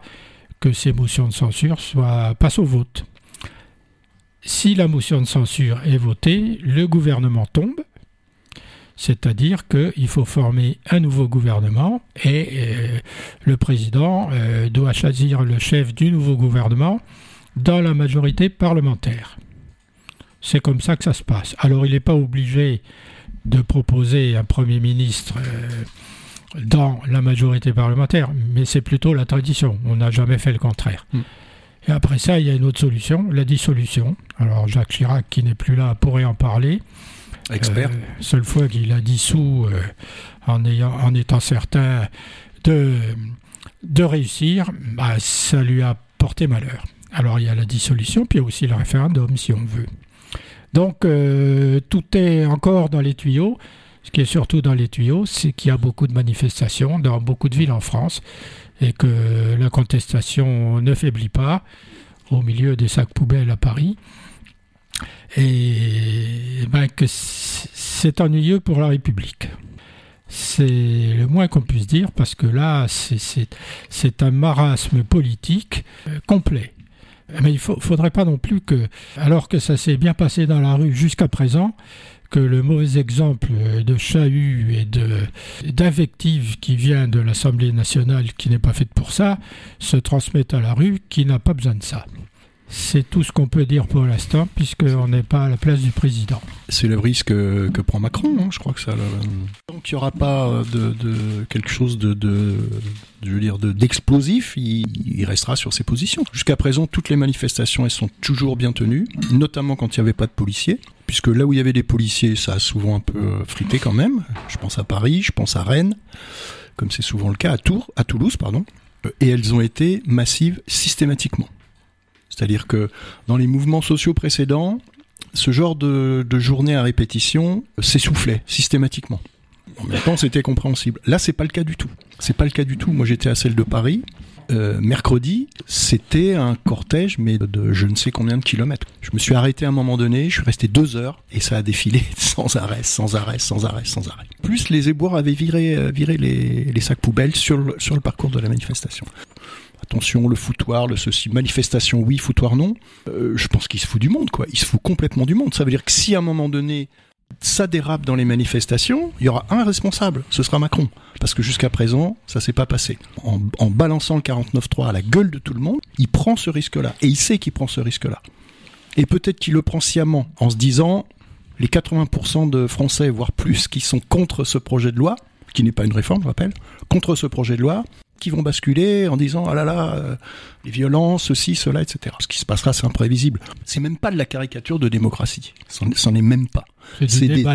[SPEAKER 1] que ces motions de censure soient passent au vote. Si la motion de censure est votée, le gouvernement tombe c'est-à-dire qu'il faut former un nouveau gouvernement et euh, le président euh, doit choisir le chef du nouveau gouvernement dans la majorité parlementaire. C'est comme ça que ça se passe. Alors il n'est pas obligé de proposer un Premier ministre euh, dans la majorité parlementaire, mais c'est plutôt la tradition. On n'a jamais fait le contraire. Mm. Et après ça, il y a une autre solution, la dissolution. Alors Jacques Chirac, qui n'est plus là, pourrait en parler.
[SPEAKER 2] Expert. Euh,
[SPEAKER 1] seule fois qu'il a dissous euh, en, étant certain de, de réussir, bah, ça lui a porté malheur. Alors il y a la dissolution, puis il y a aussi le référendum, si on veut. Donc euh, tout est encore dans les tuyaux. Ce qui est surtout dans les tuyaux, c'est qu'il y a beaucoup de manifestations dans beaucoup de villes en France et que la contestation ne faiblit pas au milieu des sacs poubelles à Paris et ben, que c'est ennuyeux pour la République. C'est le moins qu'on puisse dire parce que là, c'est un marasme politique euh, complet. Mais il ne faudrait pas non plus que, alors que ça s'est bien passé dans la rue jusqu'à présent, que le mauvais exemple de chahut et d'invective qui vient de l'Assemblée nationale, qui n'est pas faite pour ça, se transmette à la rue, qui n'a pas besoin de ça. C'est tout ce qu'on peut dire pour l'instant, puisqu'on n'est pas à la place du président.
[SPEAKER 2] C'est le risque que, prend Macron, hein, je crois que ça. Donc il n'y aura pas de, quelque chose de, je veux dire, d'explosif. il, restera sur ses positions. Jusqu'à présent, toutes les manifestations, elles sont toujours bien tenues, notamment quand il n'y avait pas de policiers, puisque là où il y avait des policiers, ça a souvent un peu frité quand même. Je pense à Paris, je pense à Rennes, comme c'est souvent le cas à Tours, à Toulouse, pardon. Et elles ont été massives systématiquement. C'est-à-dire que dans les mouvements sociaux précédents, ce genre de, journée à répétition s'essoufflait systématiquement. En même temps, c'était compréhensible. Là, c'est pas le cas du tout. C'est pas le cas du tout. Moi, j'étais à celle de Paris. Euh, mercredi, c'était un cortège, mais de, je ne sais combien de kilomètres. Je me suis arrêté à un moment donné, je suis resté deux heures, et ça a défilé sans arrêt, sans arrêt, sans arrêt, sans arrêt. Plus les éboueurs avaient viré, euh, les, sacs poubelles sur le, sur le parcours de la manifestation. Attention, le foutoir, le ceci, manifestation oui, foutoir non, euh, je pense qu'il se fout du monde, quoi. Il se fout complètement du monde. Ça veut dire que si à un moment donné, ça dérape dans les manifestations, il y aura un responsable, ce sera Macron. Parce que jusqu'à présent, ça s'est pas passé. En, en balançant le 49.3 à la gueule de tout le monde, il prend ce risque-là. Et il sait qu'il prend ce risque-là. Et peut-être qu'il le prend sciemment, en se disant, les 80% de Français, voire plus, qui sont contre ce projet de loi, qui n'est pas une réforme, je rappelle, contre ce projet de loi, qui vont basculer en disant ah là là euh, les violences ceci cela etc ce qui se passera c'est imprévisible. C'est même pas de la caricature de démocratie. C'en est même pas.
[SPEAKER 1] C'est des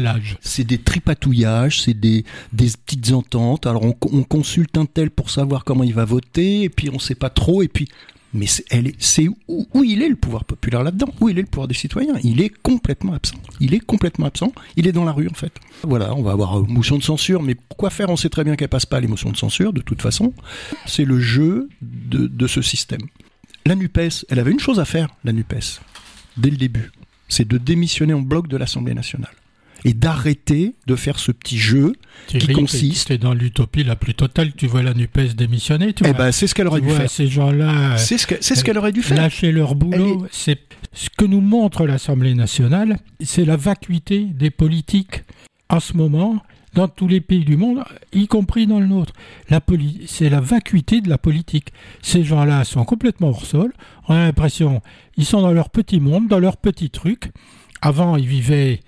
[SPEAKER 2] c'est des tripatouillages c'est des des petites ententes. Alors on, on consulte un tel pour savoir comment il va voter et puis on sait pas trop et puis mais c'est où, il est le pouvoir populaire là-dedans? Où il est le pouvoir des citoyens? Il est complètement absent. Il est complètement absent. Il est dans la rue en fait. Voilà, on va avoir une motion de censure, mais pourquoi faire? On sait très bien qu'elle passe pas les motions de censure de toute façon. C'est le jeu de, de ce système. La Nupes, elle avait une chose à faire, la Nupes, dès le début, c'est de démissionner en bloc de l'Assemblée nationale et d'arrêter de faire ce petit jeu qui consiste.
[SPEAKER 1] C'est dans l'utopie la plus totale. Tu vois la Nupes démissionner. Tu
[SPEAKER 2] eh ben, c'est ce qu'elle aurait dû faire.
[SPEAKER 1] Ces gens-là.
[SPEAKER 2] C'est ce qu'elle ce aurait dû faire.
[SPEAKER 1] Lâcher leur boulot. C'est ce que nous montre l'Assemblée nationale. C'est la vacuité des politiques en ce moment dans tous les pays du monde, y compris dans le nôtre. La c'est la vacuité de la politique. Ces gens-là sont complètement hors sol. On a l'impression, ils sont dans leur petit monde, dans leur petit truc. Avant, ils vivaient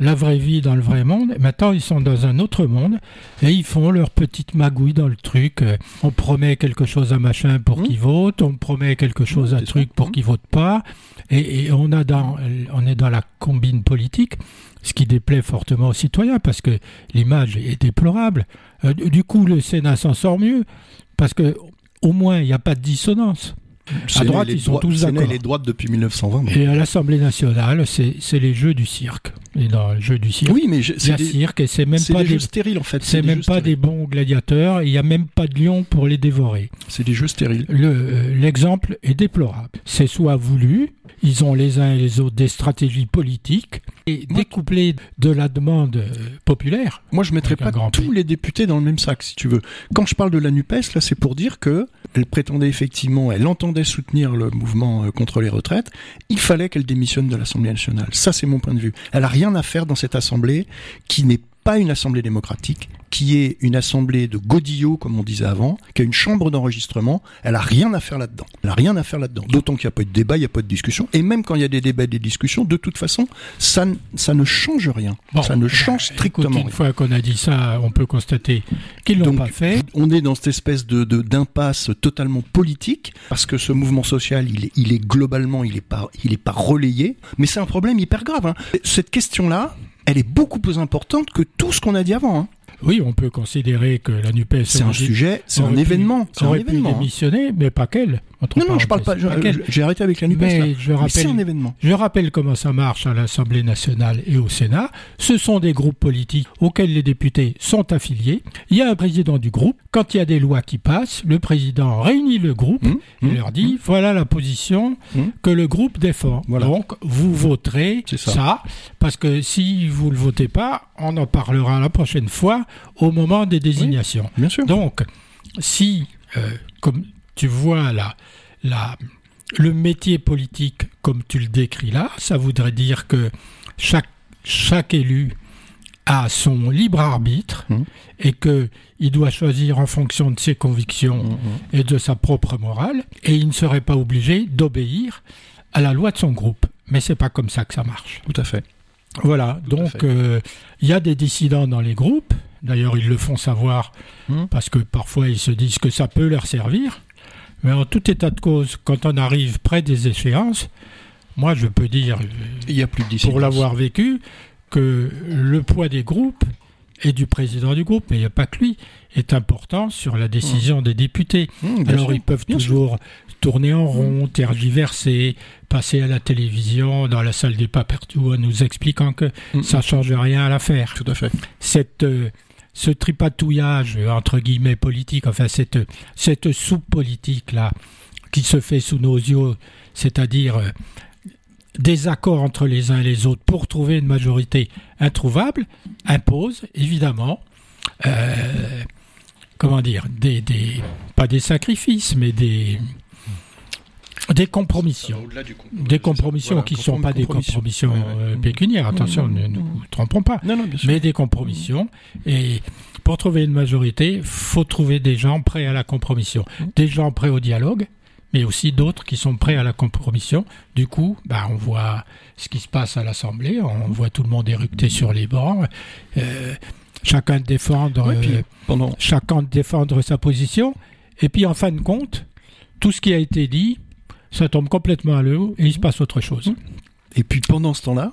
[SPEAKER 1] la vraie vie dans le vrai monde. maintenant, ils sont dans un autre monde et ils font leur petite magouille dans le truc. Euh, on promet quelque chose à machin pour mmh. qu'il vote, on promet quelque chose à truc pour qu'il vote pas. Et, on, a dans, on est dans la combine politique, ce qui déplaît fortement aux citoyens parce que l'image est déplorable. Euh, du coup, le Sénat s'en sort mieux parce que au moins il n'y a pas de dissonance. À droite, ils sont tous d'accord.
[SPEAKER 2] les droites depuis 1920.
[SPEAKER 1] Et à l'Assemblée nationale, c'est les jeux du cirque. Et dans le jeu du cirque,
[SPEAKER 2] oui, mais
[SPEAKER 1] c'est des cirque et c'est même pas des,
[SPEAKER 2] jeux stériles en fait.
[SPEAKER 1] C'est même pas des bons gladiateurs. Il n'y a même pas de lions pour les dévorer.
[SPEAKER 2] C'est des jeux stériles.
[SPEAKER 1] Euh, l'exemple est déplorable. C'est soit voulu, ils ont les uns et les autres des stratégies politiques et découplées de la demande euh, populaire.
[SPEAKER 2] Moi, je mettrais pas tous les députés dans le même sac, si tu veux. Quand je parle de la Nupes, là, c'est pour dire que elle prétendait effectivement, elle entendait soutenir le mouvement euh, contre les retraites. Il fallait qu'elle démissionne de l'Assemblée nationale. Ça, c'est mon point de vue. Elle a rien à faire dans cette assemblée qui n'est pas une assemblée démocratique, qui est une assemblée de godillots, comme on disait avant, qui a une chambre d'enregistrement, elle a rien à faire là-dedans. Elle a rien à faire là-dedans. D'autant qu'il n'y a pas de débat, il n'y a pas de discussion. Et même quand il y a des débats et des discussions, de toute façon, ça, ça ne change rien. ça ne change strictement
[SPEAKER 1] écoute, Une fois qu'on a dit ça, on peut constater qu'ils l'ont pas fait.
[SPEAKER 2] On est dans cette espèce de, d'impasse totalement politique, parce que ce mouvement social, il est, il est globalement, il est pas, il est pas relayé. Mais c'est un problème hyper grave. Hein. Cette question-là, elle est beaucoup plus importante que tout ce qu'on a dit avant. Hein.
[SPEAKER 1] Oui, on peut considérer que la NUPES...
[SPEAKER 2] C'est un sujet, c'est un événement.
[SPEAKER 1] C'est un événement. Pu démissionner, mais pas qu'elle.
[SPEAKER 2] Non, non, je parle pas. J'ai arrêté avec la NUPES. Mais,
[SPEAKER 1] je rappelle,
[SPEAKER 2] un événement.
[SPEAKER 1] Je rappelle comment ça marche à l'Assemblée nationale et au Sénat. Ce sont des groupes politiques auxquels les députés sont affiliés. Il y a un président du groupe. Quand il y a des lois qui passent, le président réunit le groupe hum, et hum, leur dit hum. voilà la position que le groupe défend. Donc, vous voterez ça. parce que si vous ne le votez pas, on en parlera la prochaine fois au moment des désignations.
[SPEAKER 2] bien sûr.
[SPEAKER 1] Donc, si, euh, comme tu vois là, la, le métier politique comme tu le décris là, ça voudrait dire que chaque, chaque élu a son libre arbitre mmh. et que il doit choisir en fonction de ses convictions mmh, mmh. et de sa propre morale et il ne serait pas obligé d'obéir à la loi de son groupe. Mais c'est pas comme ça que ça marche.
[SPEAKER 2] Tout à fait.
[SPEAKER 1] Voilà, donc euh, il y a des dissidents dans les groupes, d'ailleurs ils le font savoir parce que parfois ils se disent que ça peut leur servir, mais en tout état de cause, quand on arrive près des échéances, moi je peux dire,
[SPEAKER 2] il y a plus
[SPEAKER 1] pour l'avoir vécu, que le poids des groupes et du président du groupe, mais il n'y a pas que lui, est important sur la décision mmh. des députés. Mmh, Alors ils peuvent toujours tourner en rond, tergiverser, passer à la télévision, dans la salle des papertout en nous expliquant que mmh. ça ne change rien à l'affaire.
[SPEAKER 2] Tout à fait.
[SPEAKER 1] Cette, euh, ce tripatouillage, entre guillemets, politique, enfin cette, cette soupe politique-là, qui se fait sous nos yeux, c'est-à-dire euh, des accords entre les uns et les autres pour trouver une majorité introuvable, impose évidemment, euh, comment dire, des, des, pas des sacrifices, mais des, des compromissions. Des compromissions qui ne sont pas des compromissions. euh, pécuniaires, attention, ne nous trompons pas, mais des compromissions. Et pour trouver une majorité, faut trouver des gens prêts à la compromission, des gens prêts au dialogue, mais aussi d'autres qui sont prêts à la compromission. Du coup, bah, on voit ce qui se passe à l'Assemblée, on voit tout le monde éructer sur les bancs, euh, chacun défendre, euh, chacun défendre sa position, et puis en fin de compte, tout ce qui a été dit, ça tombe complètement à l'eau et il se passe autre chose.
[SPEAKER 2] Et puis pendant ce temps-là,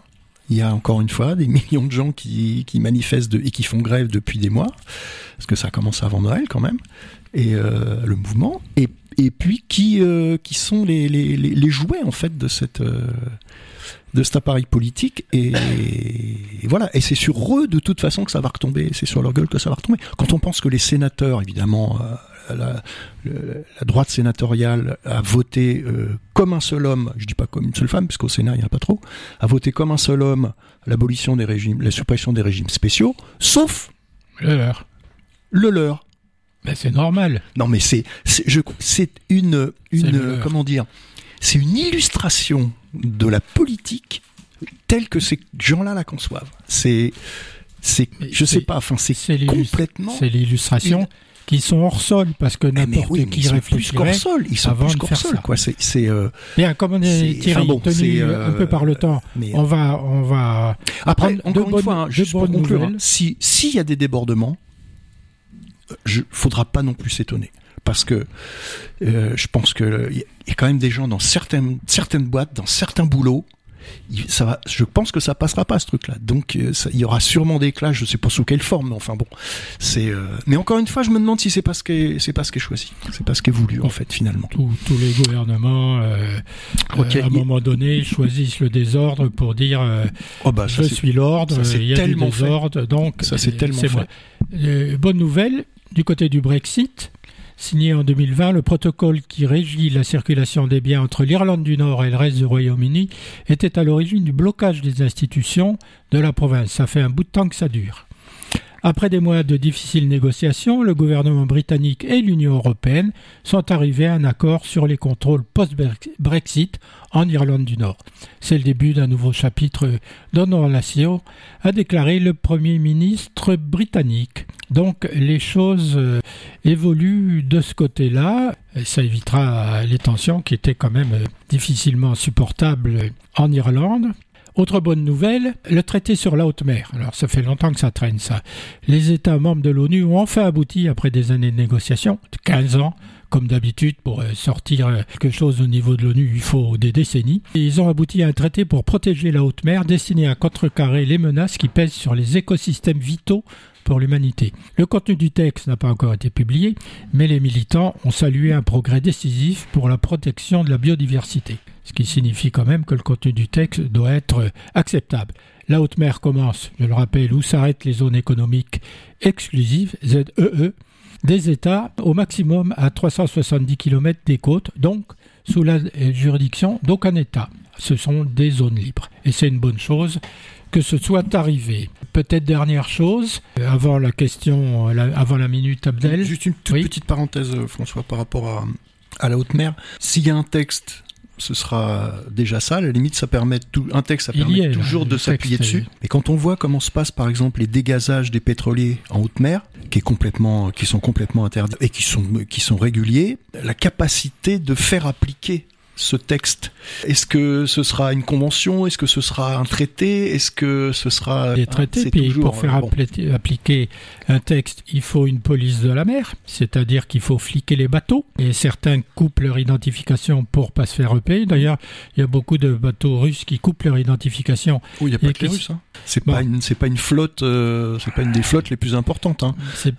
[SPEAKER 2] il y a encore une fois des millions de gens qui, qui manifestent et qui font grève depuis des mois, parce que ça commence avant Noël quand même, et euh, le mouvement, et, et puis qui, euh, qui sont les, les, les, jouets en fait de cette euh, de cet appareil politique et, voilà et c'est sur eux de toute façon que ça va retomber c'est sur leur gueule que ça va retomber quand on pense que les sénateurs évidemment la, droite sénatoriale a voté euh, comme un seul homme, je dis pas comme une seule femme, parce qu'au Sénat il n'y en a pas trop, a voté comme un seul homme l'abolition des régimes, la suppression des régimes spéciaux, sauf
[SPEAKER 1] le leur.
[SPEAKER 2] Le leur.
[SPEAKER 1] Ben c'est normal.
[SPEAKER 2] Non mais c'est c'est une une comment dire c'est une illustration de la politique telle que ces gens-là la conçoivent. C'est c'est je sais pas enfin c'est complètement
[SPEAKER 1] c'est l'illustration qui sont hors sol parce que n'importe qui
[SPEAKER 2] ils sont plus qu'hors sol, ils sont plus qu'hors sol quoi. C'est
[SPEAKER 1] euh, bien comme on est, tiré tenu un peu par le euh, temps. on va on va
[SPEAKER 2] après encore une fois hein, juste pour conclure, hein, si s'il y a des débordements, il faudra pas non plus s'étonner parce que euh, je pense que il y a quand même des gens dans certaines certaines boîtes, dans certains boulots ça va, je pense que ça passera pas ce truc-là. Donc euh, il y aura sûrement des clashs, je sais pas sous quelle forme, mais enfin bon, c'est. Euh, mais encore une fois, je me demande si c'est pas ce qui est, c'est pas ce qui est choisi, c'est pas ce qui est voulu en fait finalement.
[SPEAKER 1] Tous, les gouvernements, euh, à un moment donné, choisissent le désordre pour dire oh bah, je suis l'ordre, il y a du désordre, donc
[SPEAKER 2] ça c'est tellement
[SPEAKER 1] fait. bonne nouvelle du côté du Brexit signé en 2020, le protocole qui régit la circulation des biens entre l'Irlande du Nord et le reste du Royaume-Uni était à l'origine du blocage des institutions de la province. Ça fait un bout de temps que ça dure. Après des mois de difficiles négociations, le gouvernement britannique et l'Union européenne sont arrivés à un accord sur les contrôles post-Brexit en Irlande du Nord. C'est le début d'un nouveau chapitre dans nos relations, a déclaré le Premier ministre britannique. Donc les choses euh, évoluent de ce côté-là. Ça évitera les tensions qui étaient quand même difficilement supportables en Irlande. Autre bonne nouvelle, le traité sur la haute mer. Alors ça fait longtemps que ça traîne ça. Les États membres de l'ONU ont enfin abouti après des années de négociations, 15 ans, comme d'habitude, pour euh, sortir euh, quelque chose au niveau de l'ONU, il faut des décennies. Ils ont abouti à un traité pour protéger la haute mer destiné à contrecarrer les menaces qui pèsent sur les écosystèmes vitaux pour l'humanité. Le contenu du texte n'a pas encore été publié, mais les militants ont salué un progrès décisif pour la protection de la biodiversité, ce qui signifie quand même que le contenu du texte doit être acceptable. La haute mer commence, je le rappelle, où s'arrêtent les zones économiques exclusives, ZEE, e, des États au maximum à 370 km des côtes, donc sous la juridiction d'aucun État. Ce sont des zones libres. Et c'est une bonne chose que ce soit arrivé. Peut-être dernière chose, avant la question, avant la minute Abdel.
[SPEAKER 2] Juste une toute petite parenthèse, euh, François, par rapport à, à la haute mer. S'il y a un texte ce sera déjà ça. À la limite, ça permet tout, un texte, ça permet toujours de s'appuyer dessus. Mais quand on voit comment se passe, par exemple, les dégazages des pétroliers en haute mer, qui est complètement, qui sont complètement interdits et qui sont, qui sont réguliers, la capacité de faire appliquer ce texte Est-ce que ce sera une convention? Est-ce que ce sera un traité? Est-ce que ce sera
[SPEAKER 1] des traités Puis pour faire appliquer un texte, il faut une police de la mer, c'est-à-dire qu'il faut fliquer les bateaux. Et certains coupent leur identification pour pas se faire repérer. D'ailleurs, il y a beaucoup de bateaux russes qui coupent leur identification.
[SPEAKER 2] Oui, il n'y a pas que les Russes. Hein. C'est pas une, c'est pas une flotte, euh, c'est pas une des flottes les plus importantes. Hein.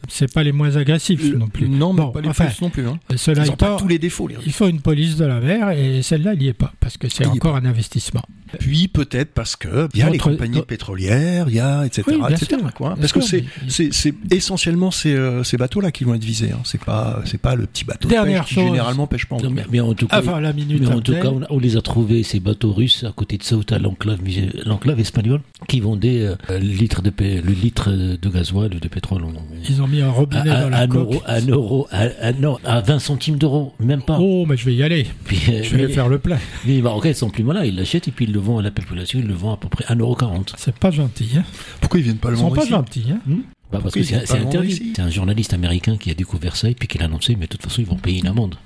[SPEAKER 1] C'est pas les moins agressifs non plus.
[SPEAKER 2] Non, mais pas les plus non plus. Hein.
[SPEAKER 1] Cela
[SPEAKER 2] Ils pas tous les défauts.
[SPEAKER 1] il faut une police de la mer et celle-là, il n'y est pas parce que c'est encore un investissement.
[SPEAKER 2] Puis peut-être parce que il y a les compagnies pétrolières, il y a etc. etc. quoi. Parce que c'est c'est essentiellement ces, euh, ces bateaux-là qui vont être visés. Hein. C'est pas c'est pas le petit bateau de pêche qui généralement pêche pas en
[SPEAKER 3] mer. Mais en tout cas,
[SPEAKER 1] Avant la minute
[SPEAKER 3] mais en tout cas, on, les a trouvés ces bateaux russes à côté de Ceuta, l'enclave l'enclave espagnole, qui vendaient euh, le litre de le litre de gasoil ou de pétrole on-
[SPEAKER 1] Ils ont mis un robinet
[SPEAKER 3] à,
[SPEAKER 1] dans la
[SPEAKER 3] un
[SPEAKER 1] coque.
[SPEAKER 3] euro, un euro, à, à- non, à 20 centimes d'euros, même pas.
[SPEAKER 1] Oh, mais je vais y aller.
[SPEAKER 3] Puis, euh,
[SPEAKER 1] Je vais
[SPEAKER 3] mais-
[SPEAKER 1] faire le plein.
[SPEAKER 3] Les Marocains ils sont plus malins, ils l'achètent et puis ils le vendent à la population, ils le vendent à peu près 1,40€.
[SPEAKER 1] C'est pas gentil. Hein.
[SPEAKER 4] Pourquoi ils viennent pas le
[SPEAKER 1] Ils sont
[SPEAKER 4] vendre
[SPEAKER 1] pas gentils. Hein.
[SPEAKER 3] Bah parce que c'est
[SPEAKER 4] vendre
[SPEAKER 3] interdit. C'est un journaliste américain qui a découvert ça et puis qui l'a annoncé, mais de toute façon ils vont payer une amende.